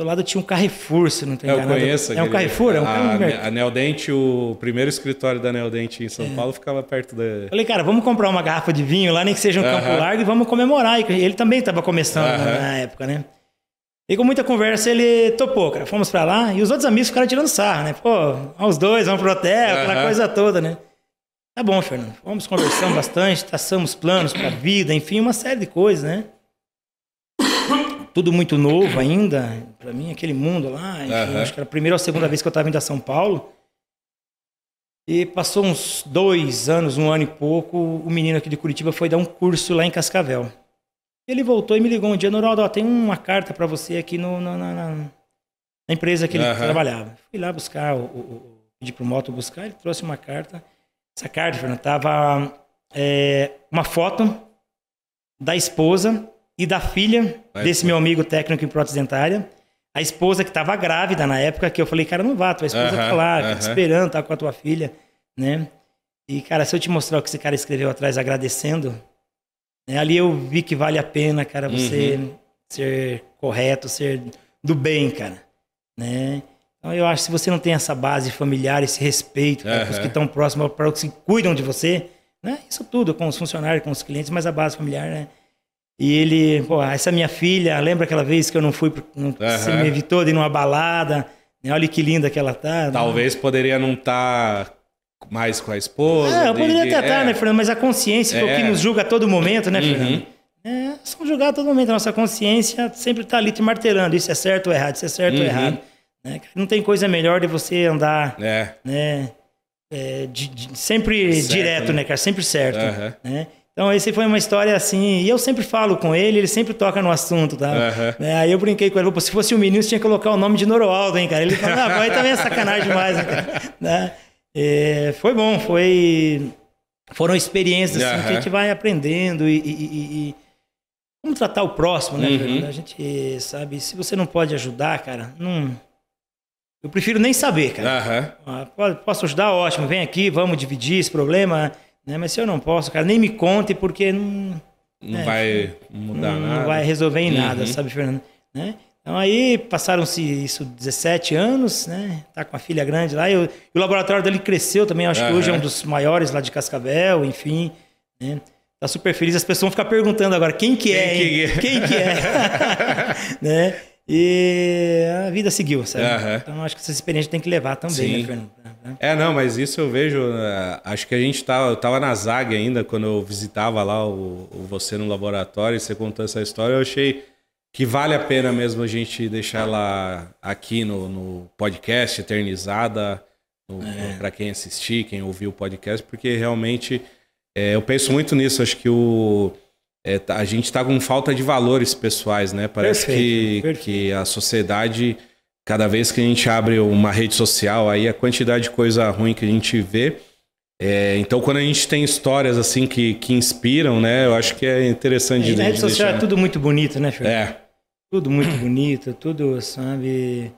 do lado tinha um Carrefour, se não tem enganado. Eu conheço. É um Carrefour? É um a, a Neodente, o primeiro escritório da Neodente em São é. Paulo ficava perto da... Falei, cara, vamos comprar uma garrafa de vinho lá, nem que seja um uh -huh. campo largo, e vamos comemorar. E ele também estava começando uh -huh. na época, né? E com muita conversa ele topou, cara. Fomos para lá e os outros amigos ficaram tirando sarro, né? Pô, os dois, vamos pro hotel, uh aquela coisa toda, né? Tá bom, Fernando. Vamos conversando bastante, traçamos planos para a vida, enfim, uma série de coisas, né? Tudo muito novo ainda, para mim, aquele mundo lá. Enfim, uhum. Acho que era a primeira ou a segunda vez que eu estava indo a São Paulo. E passou uns dois anos, um ano e pouco, o menino aqui de Curitiba foi dar um curso lá em Cascavel. Ele voltou e me ligou um dia, Noraldo, tem uma carta para você aqui no, na, na, na, empresa que ele uhum. trabalhava. Fui lá buscar, o, o, pedi pro moto buscar, ele trouxe uma carta. Essa carta, Fernando, tava é, uma foto da esposa e da filha Vai desse ser. meu amigo técnico em prótese dentária. A esposa que estava grávida na época, que eu falei, cara, não vá, tua esposa uh -huh, tá lá, uh -huh. esperando, tá com a tua filha, né? E, cara, se eu te mostrar o que esse cara escreveu atrás agradecendo, né, ali eu vi que vale a pena, cara, você uhum. ser correto, ser do bem, cara, né? Então eu acho que se você não tem essa base familiar, esse respeito para os que estão próximos, para os que cuidam de você, né? Isso tudo, com os funcionários, com os clientes, mas a base familiar, né? E ele, pô, essa minha filha, lembra aquela vez que eu não fui, não, uhum. você me evitou de ir numa balada, né? olha que linda que ela tá. Né? Talvez né? poderia não estar tá mais com a esposa. É, eu poderia até estar, é. né, Fernando? Mas a consciência, é. o que nos julga a todo momento, né, uhum. Fernando? É, são julgar a todo momento. A nossa consciência sempre está ali te martelando. Isso é certo ou errado, isso é certo uhum. ou errado. Né? Não tem coisa melhor de você andar, é. né? É, de, de, sempre certo, direto, né? né, cara? Sempre certo, uhum. né? Então, esse foi uma história assim. E eu sempre falo com ele, ele sempre toca no assunto, tá? Uhum. É, aí eu brinquei com ele, se fosse um menino, você tinha que colocar o nome de Noroaldo, hein, cara? Ele falou, ah, aí também é sacanagem demais, né, cara? Né? É, foi bom, foi. Foram experiências assim, uhum. que a gente vai aprendendo e, e, e, como tratar o próximo, né, uhum. A gente sabe, se você não pode ajudar, cara, não. Eu prefiro nem saber, cara. Uhum. Posso ajudar? Ótimo, vem aqui, vamos dividir esse problema. Né? Mas se eu não posso, cara, nem me conte, porque não. Não né? vai mudar não, nada. Não vai resolver em nada, uhum. sabe, Fernando? Né? Então aí passaram-se isso 17 anos, né? Tá com a filha grande lá. E o, e o laboratório dele cresceu também, acho uhum. que hoje é um dos maiores lá de Cascavel, enfim. Né? Tá super feliz. As pessoas vão ficar perguntando agora quem que é, quem que é? Quem que é? né? E a vida seguiu, sabe? Uhum. Então acho que essa experiência tem que levar também, né, Sim. né, Fernando? É, não, mas isso eu vejo. Uh, acho que a gente tava, eu tava na ZAG ainda quando eu visitava lá o, o, você no laboratório e você contou essa história. Eu achei que vale a pena mesmo a gente deixar ela aqui no, no podcast, eternizada, é. para quem assistir, quem ouviu o podcast, porque realmente é, eu penso muito nisso. Acho que o é, tá, a gente está com falta de valores pessoais, né? Parece perfeito, que, perfeito. que a sociedade, cada vez que a gente abre uma rede social, aí a quantidade de coisa ruim que a gente vê. É, então, quando a gente tem histórias assim que, que inspiram, né? Eu acho que é interessante. É, na rede social deixar... é tudo muito bonito, né, Fernando? É. Tudo muito bonito, tudo, sabe?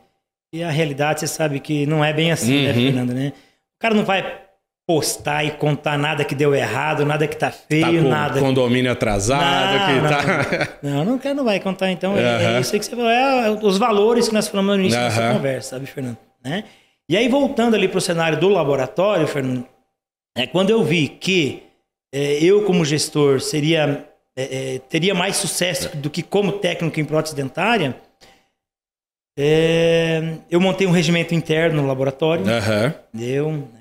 E a realidade, você sabe que não é bem assim, né, uhum. né, Fernando, né? O cara não vai postar e contar nada que deu errado, nada que tá feio, Tá nada. condomínio atrasado, Não, que não. tá. Não, não quero, não vai contar, então. É- É, isso aí que você falou. É os valores que nós falamos no início nossa Aham. conversa, sabe, Fernando? Né? E aí, voltando ali para o cenário do laboratório, Fernando, é, quando eu vi que é, eu, como gestor, seria, é, é, teria mais sucesso do que como técnico em prótese dentária, é, eu montei um regimento interno no laboratório.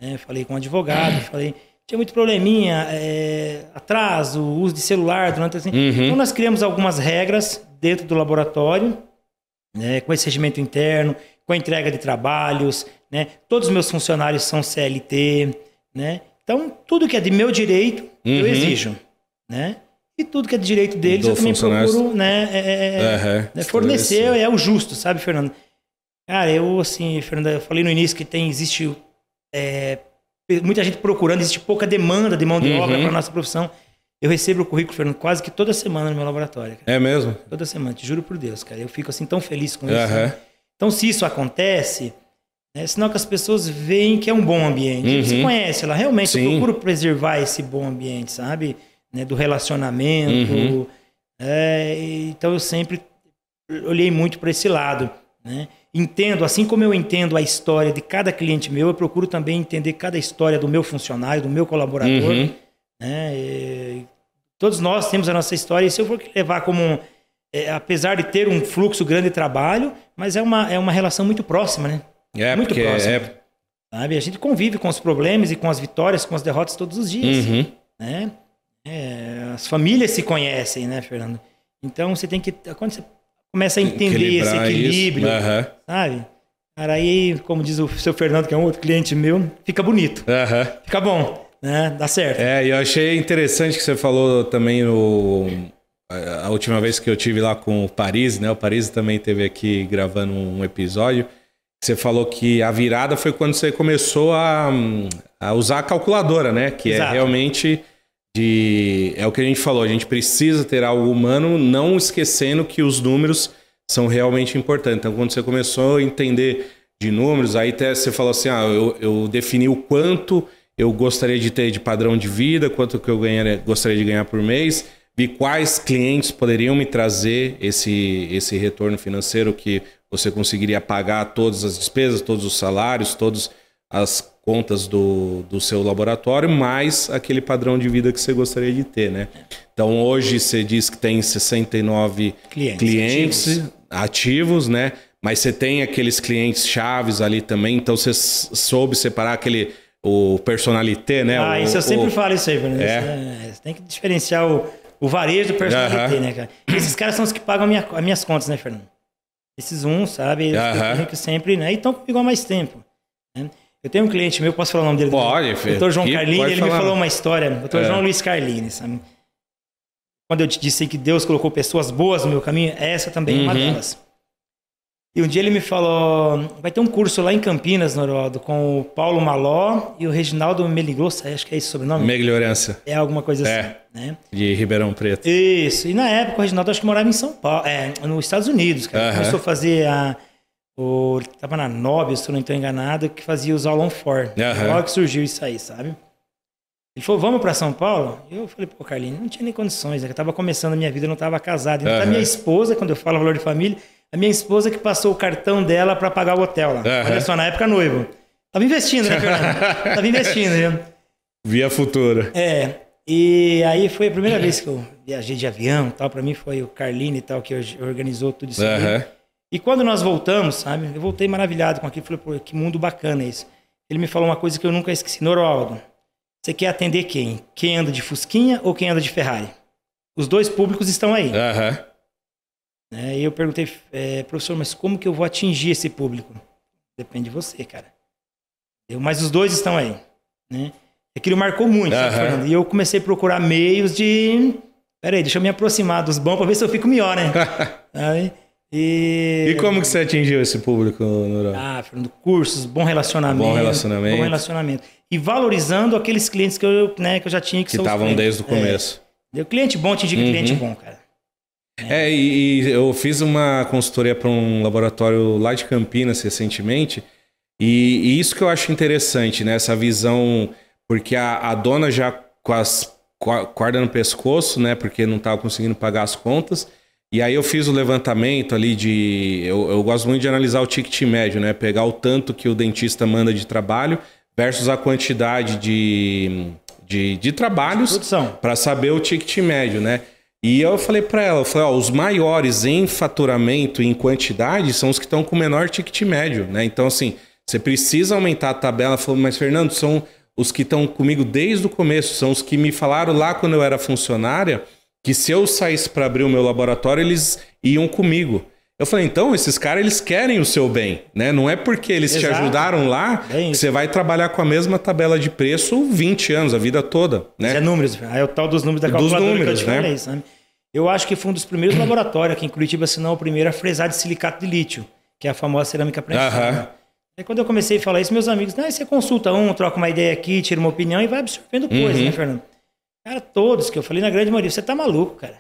Né? Falei com o advogado, falei. Tinha muito probleminha, é, atraso, uso de celular durante assim. Uhum. Então nós criamos algumas regras dentro do laboratório, né, com esse regimento interno, com a entrega de trabalhos, né? Todos os meus funcionários são CLT, né? Então tudo que é de meu direito eu Uhum. exijo, né? E tudo que é direito deles Do eu também procuro, né? é, é, é, Aham. né, fornecer é o justo, sabe, Fernando? Cara, eu assim, Fernando, eu falei no início que tem existe é, muita gente procurando, existe pouca demanda de mão de Uhum. obra para nossa profissão. Eu recebo o currículo, Fernando, quase que toda semana no meu laboratório. Cara. É mesmo? Toda semana, te juro por Deus, cara. Eu fico assim tão feliz com isso. Aham. né? Então, se isso acontece, é sinal que as pessoas veem que é um bom ambiente. Uhum. Você conhece lá, realmente Sim. eu procuro preservar esse bom ambiente, sabe? Né, do relacionamento. Uhum. É, então eu sempre olhei muito para esse lado. Né? Entendo, assim como eu entendo a história de cada cliente meu, eu procuro também entender cada história do meu funcionário, do meu colaborador. Uhum. Né? E todos nós temos a nossa história, e se eu for levar como, um- é, apesar de ter um fluxo grande de trabalho, mas é uma, é uma relação muito próxima, né? É, Muito próximo. é. Sabe? A gente convive com os problemas e com as vitórias, com as derrotas todos os dias, Uhum. né? É, as famílias se conhecem, né, Fernando? Então você tem que quando você começa a entender esse equilíbrio, Aham. sabe? Cara, aí, como diz o seu Fernando, que é um outro cliente meu, fica bonito, Aham. fica bom, né? Dá certo. É, e eu achei interessante que você falou também no. A última vez que eu tive lá com o Paris, né? O Paris também teve aqui gravando um episódio. Você falou que a virada foi quando você começou a, a usar a calculadora, né? Que Exato. é realmente de. É o que a gente falou, a gente precisa ter algo humano, não esquecendo que os números são realmente importantes. Então, quando você começou a entender de números, aí até você falou assim: ah, eu, eu defini o quanto eu gostaria de ter de padrão de vida, quanto que eu ganharia, gostaria de ganhar por mês, vi quais clientes poderiam me trazer esse, esse retorno financeiro que você conseguiria pagar todas as despesas, todos os salários, todas as contas do, do seu laboratório, mais aquele padrão de vida que você gostaria de ter, né? Então hoje você diz que tem 69 Clientes clientes ativos. ativos, né? Mas você tem aqueles clientes chaves ali também, então você soube separar aquele o personalité, né? Ah, O- isso eu sempre o- falo isso aí, Fernando. É. É- Você tem que diferenciar o, o varejo do personalité, né, cara? Esses caras são os que pagam minha- as minhas contas, né, Fernando? Esses uns, sabe? Eles que sempre, né? E estão comigo há mais tempo. né? Eu tenho um cliente meu, posso falar o nome dele? Pode, O Dr. João Carlini, ele me falar. falou uma história. Dr. É. João Luiz Carlini, sabe? Quando eu te disse que Deus colocou pessoas boas no meu caminho, essa também é uma Uhum. delas. E um dia ele me falou: vai ter um curso lá em Campinas, Noraldo, com o Paulo Maló e o Reginaldo Meligrossa, acho que é esse o sobrenome. Melhorança É alguma coisa É. assim, né? de Ribeirão Preto. Isso. E na época o Reginaldo acho que morava em São Paulo, é, nos Estados Unidos, cara. Aham. Começou a fazer a o tava na Nobel, se eu não estou enganado, que fazia os Aulon For. Aham. Logo que surgiu isso aí, sabe? Ele falou, vamos para São Paulo? Eu falei, pô, Carlinhos, não tinha nem condições, né? Eu tava começando a minha vida, eu não tava casado. Então, a Aham. minha esposa, quando eu falo valor de família, a minha esposa que passou o cartão dela para pagar o hotel lá. Aham. Olha só, na época noivo. Tava investindo, né, Fernando? tava investindo, viu? Via Futura. É, e aí foi a primeira vez que eu viajei de avião e tal. Pra mim foi o Carline e tal que or- organizou tudo isso. aí. Aham. E quando nós voltamos, sabe? Eu voltei maravilhado com aquilo. Falei, pô, que mundo bacana isso. Ele me falou uma coisa que eu nunca esqueci. Noroaldo, você quer atender quem? Quem anda de Fusquinha ou quem anda de Ferrari? Os dois públicos estão aí. Aham. Né? E eu perguntei, é, professor, mas como que eu vou atingir esse público? Depende de você, cara. Eu, mas os dois estão aí, né? Aquilo marcou muito, Aham. Fernando? E eu comecei a procurar meios de... Peraí, deixa eu me aproximar dos bons pra ver se eu fico melhor, né? E... E como que você atingiu esse público, Nuro? Ah, Fernando, cursos, bom relacionamento. Bom relacionamento. Bom relacionamento. E valorizando aqueles clientes que eu, né, que eu já tinha que, que estavam desde o começo. É. O cliente bom te indica Uhum. cliente bom, cara. É, e, e eu fiz uma consultoria para um laboratório lá de Campinas recentemente, e, e isso que eu acho interessante, né? Essa visão. porque a, a dona já com as corda no pescoço, né? Porque não estava conseguindo pagar as contas. E aí eu fiz o levantamento ali de. Eu, eu, gosto muito de analisar o ticket médio, né? Pegar o tanto que o dentista manda de trabalho versus a quantidade de, de, de trabalhos para saber o ticket médio, né? E eu falei para ela, eu falei, ó, os maiores em faturamento e em quantidade são os que estão com menor ticket médio, né? Então, assim, você precisa aumentar a tabela. Ela falou, mas Fernando, são os que estão comigo desde o começo, são os que me falaram lá quando eu era funcionária que se eu saísse para abrir o meu laboratório, eles iam comigo. Eu falei, então, esses caras, eles querem o seu bem, né? Não é porque eles Exato. te ajudaram lá é que você vai trabalhar com a mesma tabela de preço 20 anos, a vida toda, né? é números, é o tal dos números da calculadora dos números, que eu te falei, né? sabe? Eu acho que foi um dos primeiros laboratórios aqui em Curitiba, se não o primeiro, a fresar de silicato de lítio, que é a famosa cerâmica prensada. Uhum. Aí quando eu comecei a falar isso, meus amigos, não, você consulta um, troca uma ideia aqui, tira uma opinião e vai absorvendo coisa, uhum. né, Fernando? Cara, todos que eu falei, na grande maioria, você tá maluco, cara.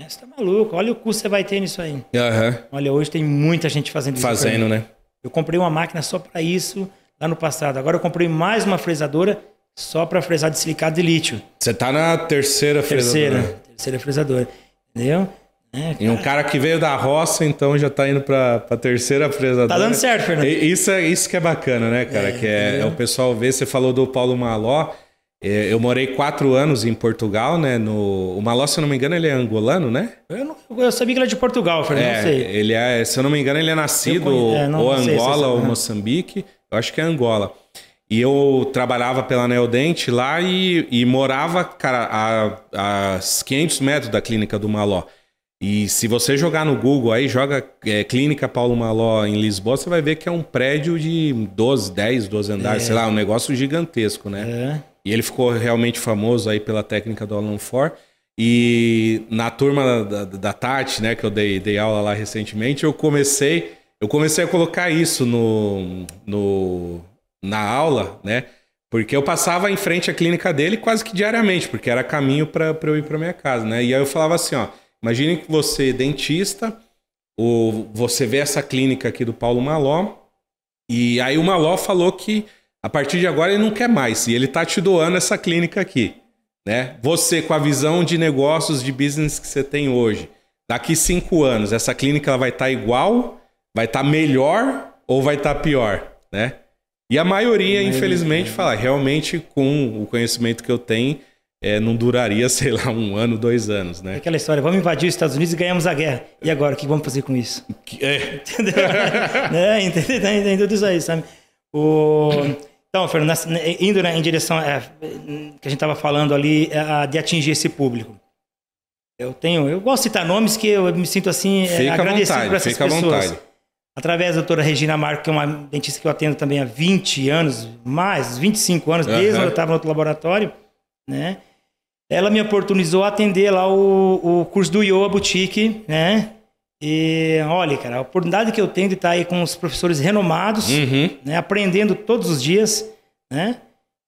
É, você tá maluco. Olha o custo que você vai ter nisso aí. Uhum. Olha, hoje tem muita gente fazendo isso. Fazendo, né? Eu comprei uma máquina só para isso lá no passado. Agora eu comprei mais uma fresadora só para fresar de silicado de lítio. Você tá na terceira fresadora. Terceira, terceira fresadora. Entendeu? É, e um cara que veio da roça, então já tá indo pra, pra terceira fresadora. Tá dando certo, Fernando. Isso, é, isso que é bacana, né, cara? É, que é, é, o pessoal ver. Você falou do Paulo Maló. É, eu morei quatro anos em Portugal, né? No... O Maló, se eu não me engano, ele é angolano, né? Eu, não... eu sabia que ele é de Portugal, Fernando, é, não sei. Ele é, se eu não me engano, ele é nascido é, não, ou não Angola ou Moçambique. Eu acho que é Angola. E eu trabalhava pela Neodente lá e, e morava, cara, a, a 500 metros da clínica do Maló. E se você jogar no Google aí, joga é, Clínica Paulo Maló em Lisboa, você vai ver que é um prédio de 12, 10, 12 andares, é. sei lá, um negócio gigantesco, né? É. E ele ficou realmente famoso aí pela técnica do Alan Ford. E na turma da, da, Tati, né, que eu dei, dei aula lá recentemente, eu comecei, eu comecei a colocar isso no, no, na aula, né? Porque eu passava em frente à clínica dele quase que diariamente, porque era caminho para eu ir para minha casa, né? E aí eu falava assim, ó, imagine que você dentista, ou você vê essa clínica aqui do Paulo Maló, e aí o Maló falou que a partir de agora ele não quer mais e ele está te doando essa clínica aqui, né? Você com a visão de negócios, de business que você tem hoje, daqui cinco anos essa clínica ela vai estar tá igual, vai estar tá melhor ou vai estar tá pior, né? E a maioria, infelizmente, é. fala realmente com o conhecimento que eu tenho é, não duraria, sei lá, um ano, dois anos, né? É aquela história, vamos invadir os Estados Unidos e ganhamos a guerra. E agora, o que vamos fazer com isso? É. Entendeu? é, entendeu? Tem tudo isso aí, sabe? O... Então, Fernando, né, indo em direção é, que a gente estava falando ali, é, de atingir esse público. Eu tenho, eu gosto de citar nomes que eu me sinto assim é, fica agradecido vontade, por essas fica pessoas. Vontade. Através da doutora Regina Marco, que é uma dentista que eu atendo também há 20 anos, mais, 25 anos, desde quando eu estava no outro laboratório, né? Ela me oportunizou a atender lá o, o curso do Yoa Boutique, né? E olha, cara, a oportunidade que eu tenho de estar aí com os professores renomados, uhum. né, aprendendo todos os dias, né?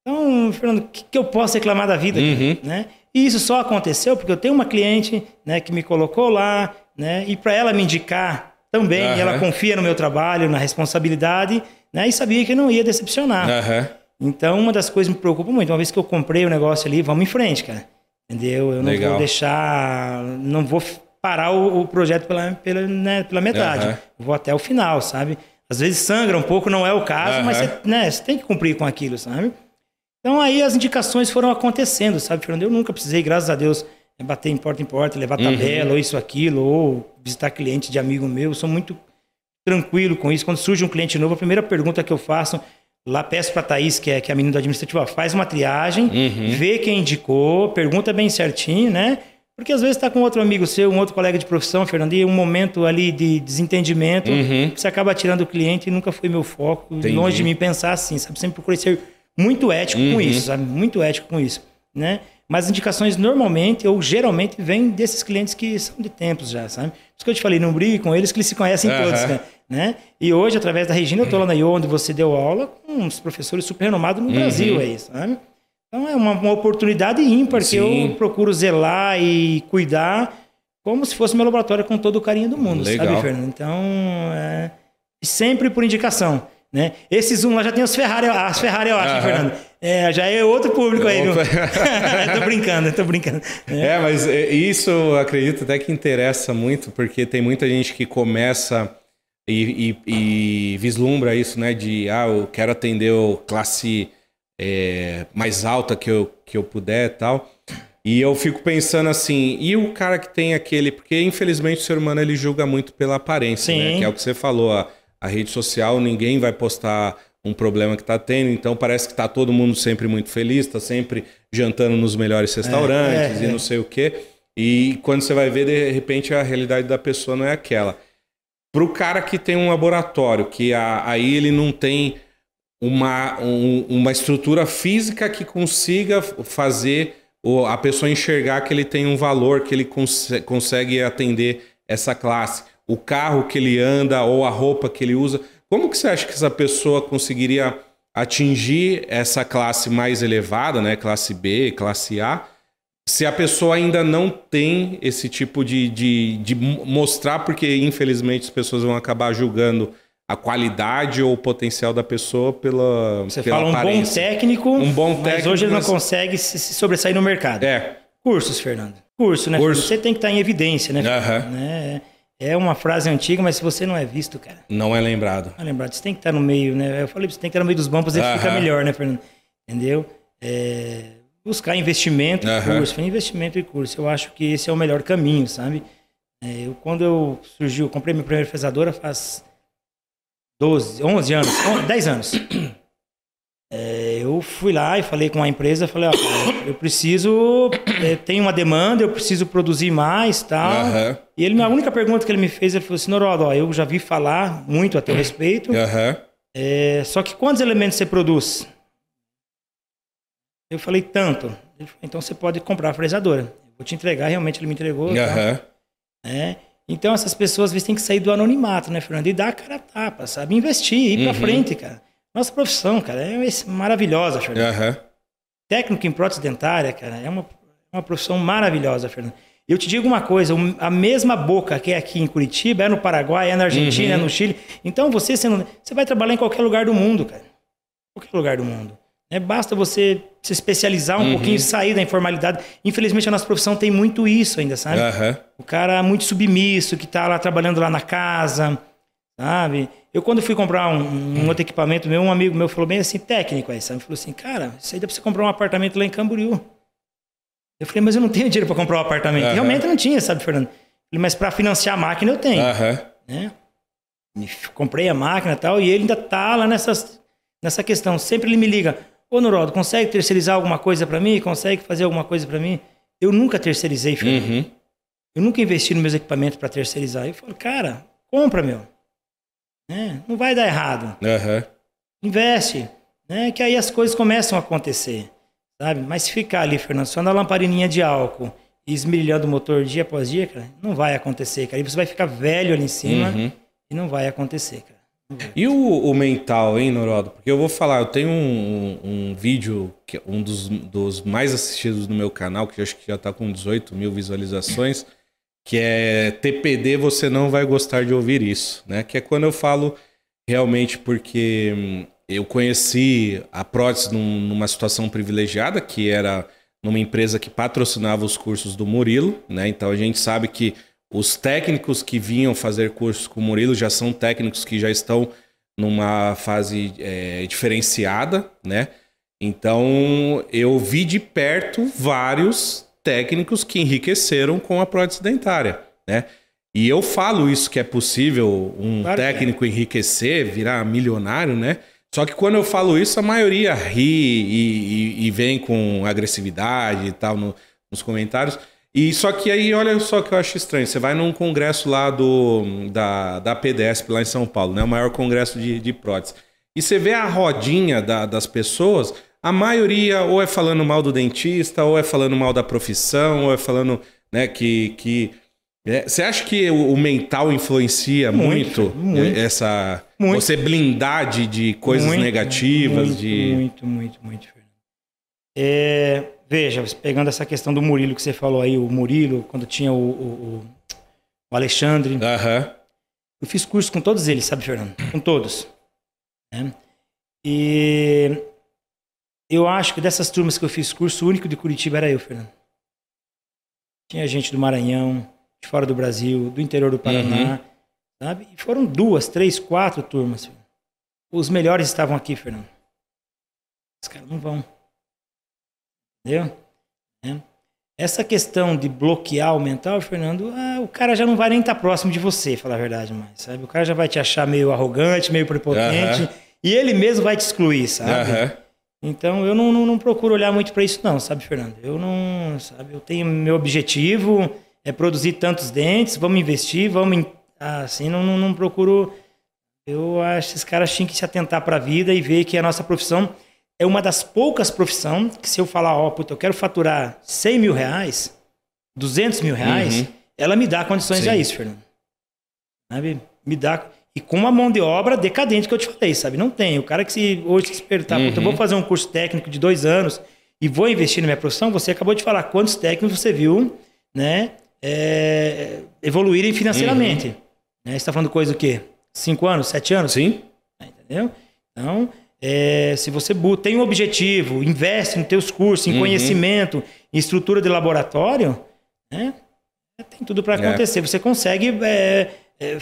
Então, Fernando, o que, que, eu posso reclamar da vida? Uhum. Né? E isso só aconteceu porque eu tenho uma cliente né, que me colocou lá, né? E para ela me indicar também, uhum. ela confia no meu trabalho, na responsabilidade, né? E sabia que não ia decepcionar. Então, uma das coisas que me preocupa muito, uma vez que eu comprei o negócio ali, vamos em frente, cara. Entendeu? Eu não Legal. vou deixar, não vou parar o, o projeto pela, pela, né, pela metade. Uhum. Vou até o final, sabe? Às vezes sangra um pouco, não é o caso, uhum. mas você, né, você tem que cumprir com aquilo, sabe? Então aí as indicações foram acontecendo, sabe, Fernando? Eu nunca precisei, graças a Deus, é, bater em porta em porta, levar uhum. tabela, ou isso, aquilo, ou visitar cliente de amigo meu. Eu sou muito tranquilo com isso. Quando surge um cliente novo, a primeira pergunta que eu faço, lá peço para a Thaís, que é, que é a menina do administrativo, faz uma triagem, uhum. vê quem indicou, pergunta bem certinho, né? Porque às vezes está com outro amigo seu, um outro colega de profissão, Fernando, e um momento ali de desentendimento, uhum. você acaba tirando o cliente e nunca foi meu foco. Entendi. Longe de mim pensar assim, sabe? Sempre procurei ser muito ético uhum. com isso, sabe? Muito ético com isso, né? Mas indicações normalmente ou geralmente vêm desses clientes que são de tempos já, sabe? Por isso que eu te falei, não brigue com eles que eles se conhecem uhum. todos, né? né? E hoje, através da Regina, eu estou lá na IO, onde você deu aula, com uns professores super renomados no uhum. Brasil aí, sabe? Então é uma, uma oportunidade ímpar Sim. que eu procuro zelar e cuidar como se fosse meu laboratório com todo o carinho do mundo, Legal. sabe, Fernando? Então, é, sempre por indicação. Né? Esse Zoom lá já tem os Ferrari, as Ferrari, eu acho, Fernando. É, já é outro público aí, viu? tô brincando, tô brincando. É. é, mas isso eu acredito até que interessa muito, porque tem muita gente que começa e, e, e vislumbra isso, né? De, ah, eu quero atender o classe é, mais alta que eu, que eu puder e tal. E eu fico pensando assim, e o cara que tem aquele. Porque infelizmente o ser humano ele julga muito pela aparência, né? Que é o que você falou, a, a rede social, ninguém vai postar um problema que está tendo, então parece que está todo mundo sempre muito feliz, está sempre jantando nos melhores restaurantes é, é, e não sei o quê. E quando você vai ver, de repente a realidade da pessoa não é aquela. Para o cara que tem um laboratório, que a, aí ele não tem uma, um, uma estrutura física que consiga fazer a pessoa enxergar que ele tem um valor, que ele cons consegue atender essa classe. O carro que ele anda ou a roupa que ele usa. Como que você acha que essa pessoa conseguiria atingir essa classe mais elevada, né? Classe B, classe A, se a pessoa ainda não tem esse tipo de, de, de mostrar, porque infelizmente as pessoas vão acabar julgando a qualidade ou o potencial da pessoa pela Você pela fala um aparência. bom técnico, um bom mas técnico, hoje ele não mas- consegue se se sobressair no mercado. É. Cursos, Fernando. Curso, né? Curso. Você tem que estar em evidência, né? Aham. Né? É uma frase antiga, mas se você não é visto, cara, Não é lembrado. não é lembrado. Você tem que estar no meio, né? Eu falei, você tem que estar no meio dos bancos, ele fica Aham. melhor, né, Fernando? Entendeu? É, buscar investimento e curso. Investimento e curso. Eu acho que esse é o melhor caminho, sabe? É, eu, quando eu surgiu, eu comprei minha primeira fresadora faz 12, 11 anos, 11, 10 anos. É, eu fui lá e falei com a empresa, falei, ó, eu preciso, é, tem uma demanda, eu preciso produzir mais, tal. Aham. E ele, a única pergunta que ele me fez, ele falou assim, Norodo, ó, eu já vi falar muito a teu respeito, Aham. é, só que quantos elementos você produz? Eu falei, tanto. Ele falou, então você pode comprar a fresadora. Eu vou te entregar, realmente ele me entregou. tá? Aham. Então essas pessoas às vezes têm que sair do anonimato, né, Fernando? E dar a cara a tapa, sabe? Investir, ir Uhum. pra frente, cara. Nossa profissão, cara, é maravilhosa, Fernando. Aham. Técnico em prótese dentária, cara, é uma, uma profissão maravilhosa, Fernando. Eu te digo uma coisa, a mesma boca que é aqui em Curitiba, é no Paraguai, é na Argentina, Uhum. é no Chile. Então você, sendo, você vai trabalhar em qualquer lugar do mundo, cara. Qualquer lugar do mundo. É, basta você se especializar um Uhum. pouquinho, sair da informalidade. Infelizmente a nossa profissão tem muito isso ainda, sabe? Aham. O cara muito submisso, que tá lá trabalhando lá na casa, sabe? Eu, quando fui comprar um, um outro equipamento meu, um amigo meu falou bem assim, técnico aí, sabe? Falou assim, cara, isso aí dá pra você comprar um apartamento lá em Camboriú. Eu falei, mas eu não tenho dinheiro para comprar um apartamento. Aham. Realmente não tinha, sabe, Fernando? Falei, mas para financiar a máquina eu tenho, né? E comprei a máquina e tal, e ele ainda tá lá nessas, nessa questão. Sempre ele me liga, ô Norodo, consegue terceirizar alguma coisa para mim? Consegue fazer alguma coisa para mim? Eu nunca terceirizei, Fernando. Uhum. Eu nunca investi nos meus equipamentos para terceirizar. Eu falo, cara, compra, meu. Né? Não vai dar errado. Aham. Investe. Né? Que aí as coisas começam a acontecer. Sabe? Mas se ficar ali, Fernando, só na lamparininha de álcool e esmerilhando o motor dia após dia, cara, não vai acontecer, cara. E você vai ficar velho ali em cima Uhum. e não vai acontecer, cara. E o, o mental, hein, Norodo? Porque eu vou falar, eu tenho um, um vídeo, que é um dos, dos mais assistidos no meu canal, que acho que já tá com 18 mil visualizações, que é TPD, você não vai gostar de ouvir isso, né? Que é quando eu falo realmente porque hum, eu conheci a prótese num- numa situação privilegiada, que era numa empresa que patrocinava os cursos do Murilo, né? Então a gente sabe que os técnicos que vinham fazer cursos com o Murilo já são técnicos que já estão numa fase é, diferenciada, né? Então eu vi de perto vários técnicos que enriqueceram com a prótese dentária, né? E eu falo isso que é possível um Claro é. técnico enriquecer, virar milionário, né? Só que quando eu falo isso, a maioria ri e, e- e vem com agressividade e tal no- nos comentários. E só que aí, olha só que eu acho estranho. Você vai num congresso lá do, da, da PDSP lá em São Paulo, né? O maior congresso de, de prótese. E você vê a rodinha da- das pessoas, a maioria ou é falando mal do dentista, ou é falando mal da profissão, ou é falando né, que. que é, você acha que o, mental influencia muito, Muito, muito. eh, essa. Muito. Você blindar de, de coisas Muito, negativas, muito, de. Muito, muito, muito, Fernando. É, veja, pegando essa questão do Murilo que você falou aí, o Murilo, quando tinha o, o, o- Alexandre, Aham. eu fiz curso com todos eles, sabe, Fernando? Com todos. né? E eu acho que dessas turmas que eu fiz curso, o único de Curitiba era eu, Fernando. Tinha gente do Maranhão, de fora do Brasil, do interior do Paraná, uhum. sabe? E foram duas, três, quatro turmas. Os melhores estavam aqui, Fernando. Os caras não vão. Entendeu? É. Essa questão de bloquear o mental, Fernando, ah, o cara já não vai nem estar tá próximo de você, falar a verdade mais, sabe? O cara já vai te achar meio arrogante, meio prepotente, e ele mesmo vai te excluir, sabe? Então eu não, não, não procuro olhar muito para isso, não, sabe, Fernando? Eu não, sabe? Eu tenho meu objetivo é produzir tantos dentes, vamos investir, vamos assim, não, não, não procuro. Eu acho que esses caras tinham que se atentar para a vida e ver que a nossa profissão é uma das poucas profissões que se eu falar, ó, oh, puta, eu quero faturar 100 mil reais, 200 mil reais, uhum. ela me dá condições Sim. a isso, Fernando. Sabe? Me dá. E com uma mão de obra decadente que eu te falei, sabe? Não tem. O cara que se hoje se despertar, uhum. puta, eu vou uhum. fazer um curso técnico de dois anos e vou investir na minha profissão, você acabou de falar quantos técnicos você viu, né? É, evoluírem financeiramente. Uhum. Né? Você está falando coisa o quê? Cinco anos, sete anos? Sim. Entendeu? Então, é, se você tem um objetivo, investe nos teus cursos, em uhum. conhecimento, em estrutura de laboratório, né? tem tudo para é. acontecer. É. Você consegue é, é,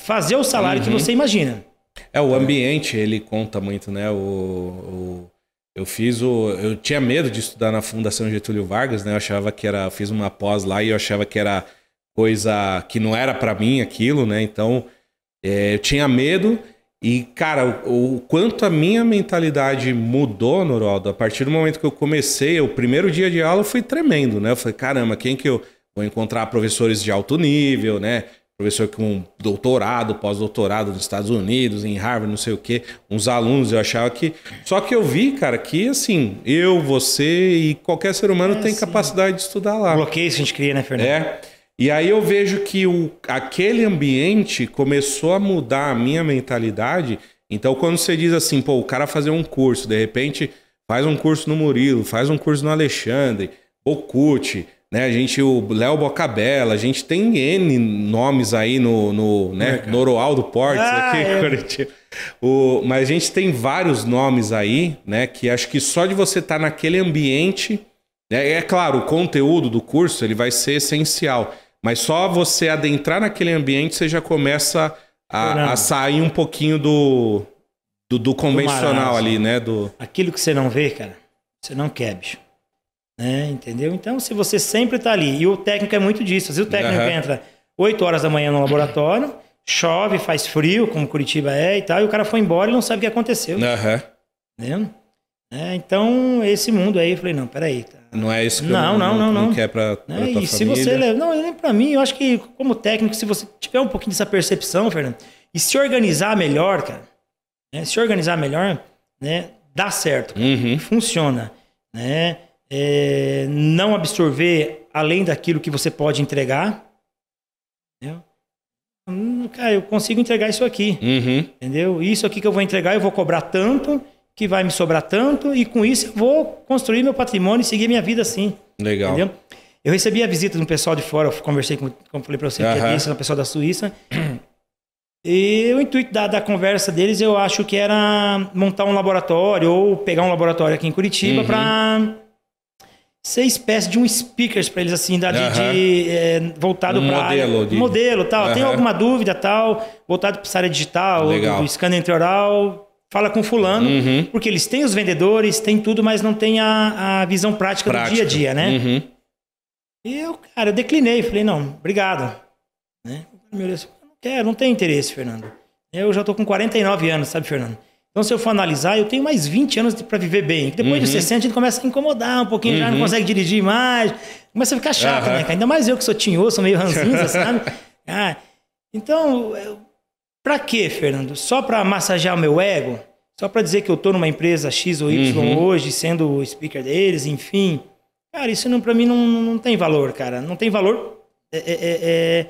fazer o salário uhum. que você imagina. É, o ambiente, ele conta muito, né? O, o, eu fiz o. Eu tinha medo de estudar na Fundação Getúlio Vargas, né? Eu achava que era. Eu fiz uma pós lá e eu achava que era coisa que não era para mim aquilo, né? Então, é, eu tinha medo. E, cara, o, o, quanto a minha mentalidade mudou, Noraldo, a partir do momento que eu comecei, o primeiro dia de aula foi tremendo, né? Eu falei, caramba, quem que eu vou encontrar professores de alto nível, né? Professor com doutorado, pós-doutorado nos Estados Unidos, em Harvard, não sei o quê. Uns alunos, eu achava que. Só que eu vi, cara, que assim, eu, você e qualquer ser humano é, tem sim. capacidade de estudar lá. Bloqueio que a gente cria, né, Fernando? É. E aí eu vejo que o, aquele ambiente começou a mudar a minha mentalidade. Então, quando você diz assim, pô, o cara fazer um curso, de repente faz um curso no Murilo, faz um curso no Alexandre, Bocute, né? A gente, o Léo Bocabella, a gente tem N nomes aí no, no, né? Noroaldo Portes ah, aqui é. Curitiba. O, mas a gente tem vários nomes aí, né? Que acho que só de você estar tá naquele ambiente. Né? É claro, o conteúdo do curso ele vai ser essencial. Mas só você adentrar naquele ambiente, você já começa a, a sair um pouquinho do, do, do convencional do ali, né? Do... Aquilo que você não vê, cara, você não quer, bicho. Né? Entendeu? Então, se você sempre está ali, e o técnico é muito disso, se o técnico uhum. entra 8 horas da manhã no laboratório, chove, faz frio, como Curitiba é e tal, e o cara foi embora e não sabe o que aconteceu. Uhum. Entendeu? É, então, esse mundo aí, eu falei, não, peraí, tá, não é isso que não, eu não, não, não, não quer para é, E se você leva, não, nem para mim, eu acho que como técnico, se você tiver um pouquinho dessa percepção, Fernando, e se organizar melhor, cara, né, se organizar melhor, né, dá certo, uhum. funciona, né? É, não absorver além daquilo que você pode entregar, entendeu? Hum, cara, eu consigo entregar isso aqui, uhum. entendeu? Isso aqui que eu vou entregar, eu vou cobrar tanto que vai me sobrar tanto e com isso eu vou construir meu patrimônio e seguir minha vida assim. Legal. Entendeu? Eu recebi a visita de um pessoal de fora, eu conversei com, como falei para você, uhum. que é um pessoal da Suíça. E o intuito da, da conversa deles, eu acho que era montar um laboratório ou pegar um laboratório aqui em Curitiba uhum. para ser espécie de um speakers para eles assim, da, de, uhum. de é, voltado um para modelo, de... modelo tal. Tem alguma dúvida tal, voltado para essa área digital, Legal. do, do scanner intraoral, fala com fulano, uhum. porque eles têm os vendedores, tem tudo, mas não tem a, a visão prática, prática, do dia a dia, né? Uhum. E eu, cara, eu declinei, falei, não, obrigado. Né? Meu Deus, não quero, não tenho interesse, Fernando. Eu já tô com 49 anos, sabe, Fernando? Então, se eu for analisar, eu tenho mais 20 anos para viver bem. Depois uhum. dos 60, a gente começa a incomodar um pouquinho, uhum. já não uhum. consegue dirigir mais. Começa a ficar chato, né? Ainda mais eu que sou tinhoso, sou meio ranzinza, sabe? Ah, então, eu, Pra quê, Fernando? Só para massagear o meu ego? Só para dizer que eu tô numa empresa X ou Y uhum. hoje, sendo o speaker deles, enfim. Cara, isso não, para mim não, não tem valor, cara. Não tem valor é, é, é, é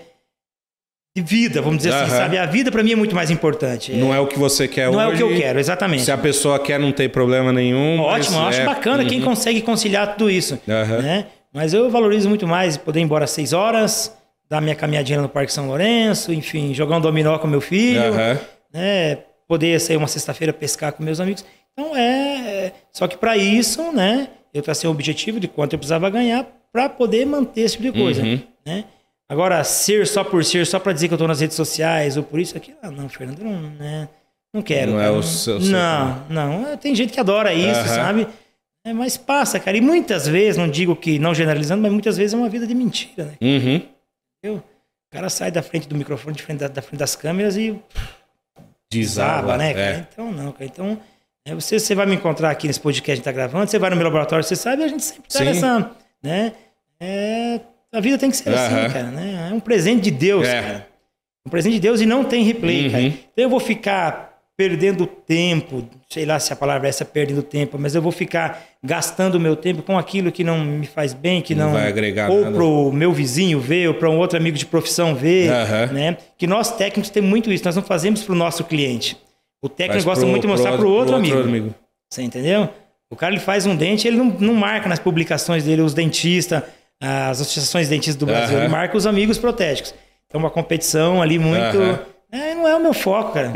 de vida, vamos dizer uhum. assim, sabe? A vida para mim é muito mais importante. Não é o que você quer não hoje. Não é o que eu quero, exatamente. Se a pessoa quer, não tem problema nenhum. Ótimo, eu acho é... bacana uhum. quem consegue conciliar tudo isso. Né? Mas eu valorizo muito mais poder ir embora às seis horas, dar minha caminhadinha no Parque São Lourenço, enfim, jogar um dominó com meu filho, uhum. né? Poder sair uma sexta-feira pescar com meus amigos. Então é. é só que para isso, né? Eu tracei um objetivo de quanto eu precisava ganhar para poder manter esse tipo de coisa. Uhum. Né? Agora, ser só por ser, só para dizer que eu estou nas redes sociais ou por isso aqui, ah, não, Fernando, não, né? não quero. Não é cara, o seu- seu Não, não. Tem gente que adora isso, Aham. sabe? É, mas passa, cara. E muitas vezes, não digo que não generalizando, mas muitas vezes é uma vida de mentira, né? Uhum. Entendeu? O cara sai da frente do microfone, de frente da, da frente das câmeras e Desaba, né, é. Então, não, cara. Então, é, você, você vai me encontrar aqui nesse podcast que a gente tá gravando, você vai no meu laboratório, você sabe, a gente sempre tá Sim. nessa, né? É, a vida tem que ser assim, cara, né? É um presente de Deus, É. cara. Um presente de Deus e não tem replay, Uhum. cara. Então eu vou ficar perdendo tempo, sei lá se a palavra é essa, perdendo tempo, mas eu vou ficar gastando o meu tempo com aquilo que não me faz bem, que Não não, vai agregar ou nada. pro meu vizinho ver, ou para um outro amigo de profissão ver, Aham. né? Que nós técnicos temos muito isso, nós não fazemos pro nosso cliente. O técnico gosta pro- muito de mostrar pro, outro, amigo. Você entendeu? O cara ele faz um dente, ele não, não marca nas publicações dele os dentistas, as associações de dentistas do Brasil, Aham. ele marca os amigos protéticos. Então uma competição ali muito. Aham. É, não é o meu foco, cara.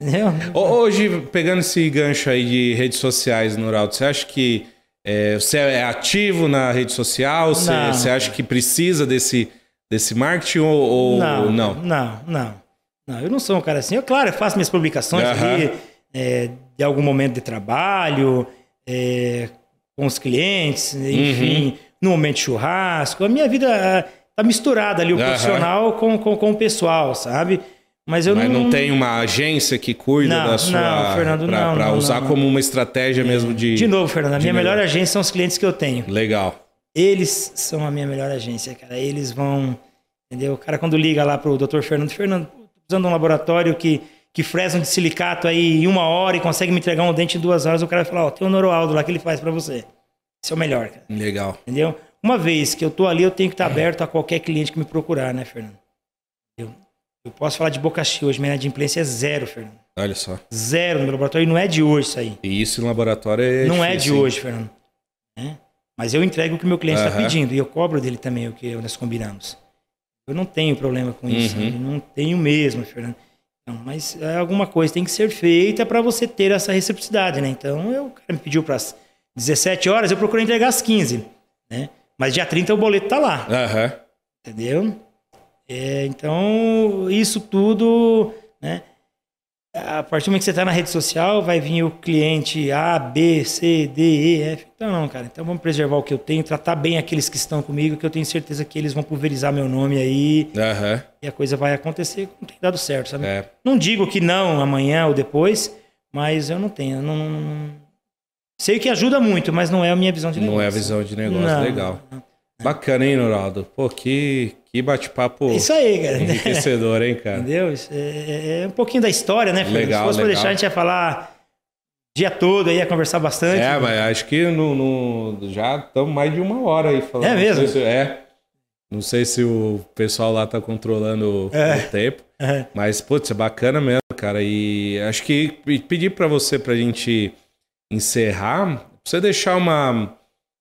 Entendeu? Hoje, pegando esse gancho aí de redes sociais, Noraldo, você acha que é, você é ativo na rede social? Você, você acha que precisa desse, desse marketing ou, ou não, não? não, não, não. Eu não sou um cara assim. Eu, claro, eu faço minhas publicações Aham. ali é, de algum momento de trabalho, é, com os clientes, Uhum. enfim, no momento de churrasco. A minha vida ah, tá misturada ali, o Aham. profissional com, com, com o pessoal, sabe? Mas eu Mas não, não tem uma agência que cuida Não, da sua. não, Fernando, pra, não, não, usar não, como uma estratégia mesmo de. De novo, Fernando, a minha melhor melhor. agência são os clientes que eu tenho. Legal. Eles são a minha melhor agência, cara. Eles vão. Entendeu? O cara, quando liga lá pro Dr. Fernando, Fernando, de um laboratório que, que fresa um de silicato aí em uma hora e consegue me entregar um dente em duas horas, o cara vai falar: Ó, tem o Noroaldo lá que ele faz pra você. Esse é o melhor, cara. Legal. Entendeu? Uma vez que eu tô ali, eu tenho que estar aberto a qualquer cliente que me procurar, né, Fernando? Eu, posso falar de boca cheia hoje, minha inadimplência é zero, Fernando. Olha só. Zero no meu laboratório e não é de hoje isso aí. E isso no laboratório é. não é de difícil, hein? hoje, Fernando. Né? Mas eu entrego o que o meu cliente está pedindo e eu cobro dele também o que nós combinamos. Eu não tenho problema com isso, Uhum. não tenho mesmo, Fernando. Não, mas é alguma coisa tem que ser feita para você ter essa reciprocidade, né? Então, eu, o cara me pediu para as 17 horas, eu procurei entregar às 15, né? Mas dia 30 o boleto tá lá. Aham. Entendeu? É, então, isso tudo, né? A partir do momento que você está na rede social, vai vir o cliente A, B, C, D, E, F. Então, não, cara. Então, vamos preservar o que eu tenho, tratar bem aqueles que estão comigo, que eu tenho certeza que eles vão pulverizar meu nome aí Aham. e a coisa vai acontecer como tem dado certo, sabe? É. Não digo que não amanhã ou depois, mas eu não tenho. Não, não- não- Sei que ajuda muito, mas não é a minha visão de negócio. Não é a visão de negócio. Não, Legal. não. Bacana, hein, Noraldo? Pô, que, que bate-papo É isso aí, cara. enriquecedor, hein, cara? Entendeu? Isso é, é um pouquinho da história, né, Fernando? Legal, Se fosse pra legal. deixar, a gente ia falar o dia todo, aí ia conversar bastante. É, mas acho que no, no- já estamos mais de uma hora aí falando. É Não mesmo? sei se- é. Não sei se o pessoal lá tá controlando o- É. o tempo. É. Mas, putz, é bacana mesmo, cara. E acho que pe- pedir pra você, pra gente encerrar, pra você deixar uma,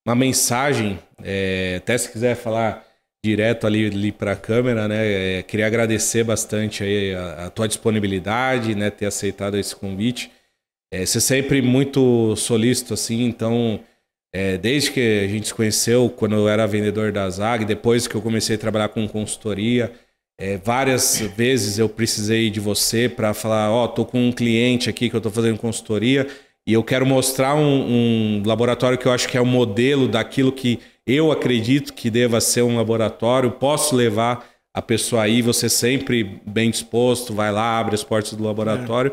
uma mensagem, é, até se quiser falar direto ali, ali pra câmera, né? é, queria agradecer bastante aí a, a tua disponibilidade, né? Ter aceitado esse convite. É, você sempre muito solícito, assim, então... é, desde que a gente se conheceu, quando eu era vendedor da Zag, depois que eu comecei a trabalhar com consultoria, é, várias vezes eu precisei de você para falar, ó, tô com um cliente aqui que eu tô fazendo consultoria e eu quero mostrar um, um laboratório que eu acho que é o modelo daquilo que eu acredito que deva ser um laboratório. Posso levar a pessoa aí, você sempre bem disposto, vai lá, abre as portas do laboratório.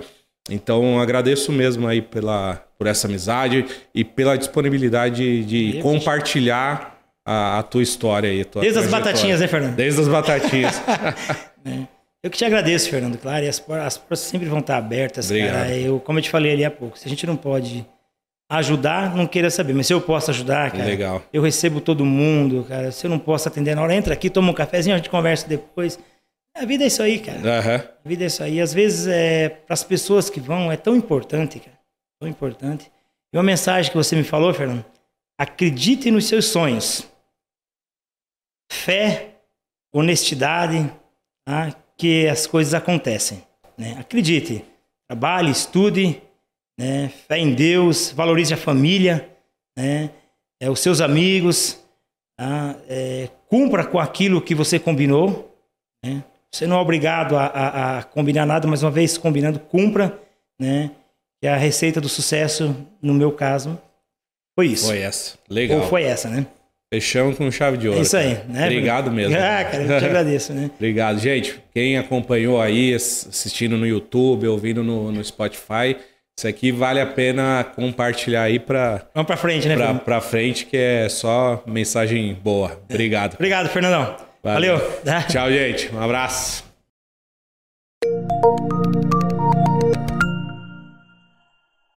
Então agradeço mesmo aí pela, por essa amizade e pela disponibilidade de Eu- compartilhar a, a tua história aí. tua Desde as batatinhas, né, Fernando? Desde as batatinhas. Eu que te agradeço, Fernando, claro, e as, as portas sempre vão estar abertas, Obrigado. cara. Eu, como eu te falei ali há pouco, se a gente não pode ajudar, não queira saber, mas se eu posso ajudar, cara, Legal. eu recebo todo mundo, cara. Se eu não posso atender na hora, entra aqui, toma um cafezinho, a gente conversa depois. A vida é isso aí, cara. Aham. A vida é isso aí. Às vezes, é, para as pessoas que vão, é tão importante, cara. Tão importante. E uma mensagem que você me falou, Fernando: acredite nos seus sonhos. Fé, honestidade, tá? Que as coisas acontecem. Né? Acredite. Trabalhe, estude, né? Fé em Deus, valorize a família, né? É, os seus amigos, tá? é, cumpra com aquilo que você combinou. Né? Você não é obrigado a, a, a, combinar nada, mas uma vez combinando, cumpra, né? Que a receita do sucesso, no meu caso, foi isso. Foi essa. Legal. Ou foi essa, né? Fechamos com chave de ouro. É isso aí, cara. né? Obrigado mesmo. Ah, cara, eu te agradeço, né? Obrigado, gente. Quem acompanhou aí, assistindo no YouTube, ouvindo no, no Spotify, isso aqui vale a pena compartilhar aí para Vamos para frente, né? Para pra frente, que é só mensagem boa. Obrigado. Obrigado, Fernandão. Valeu. Valeu. Tchau, gente. Um abraço.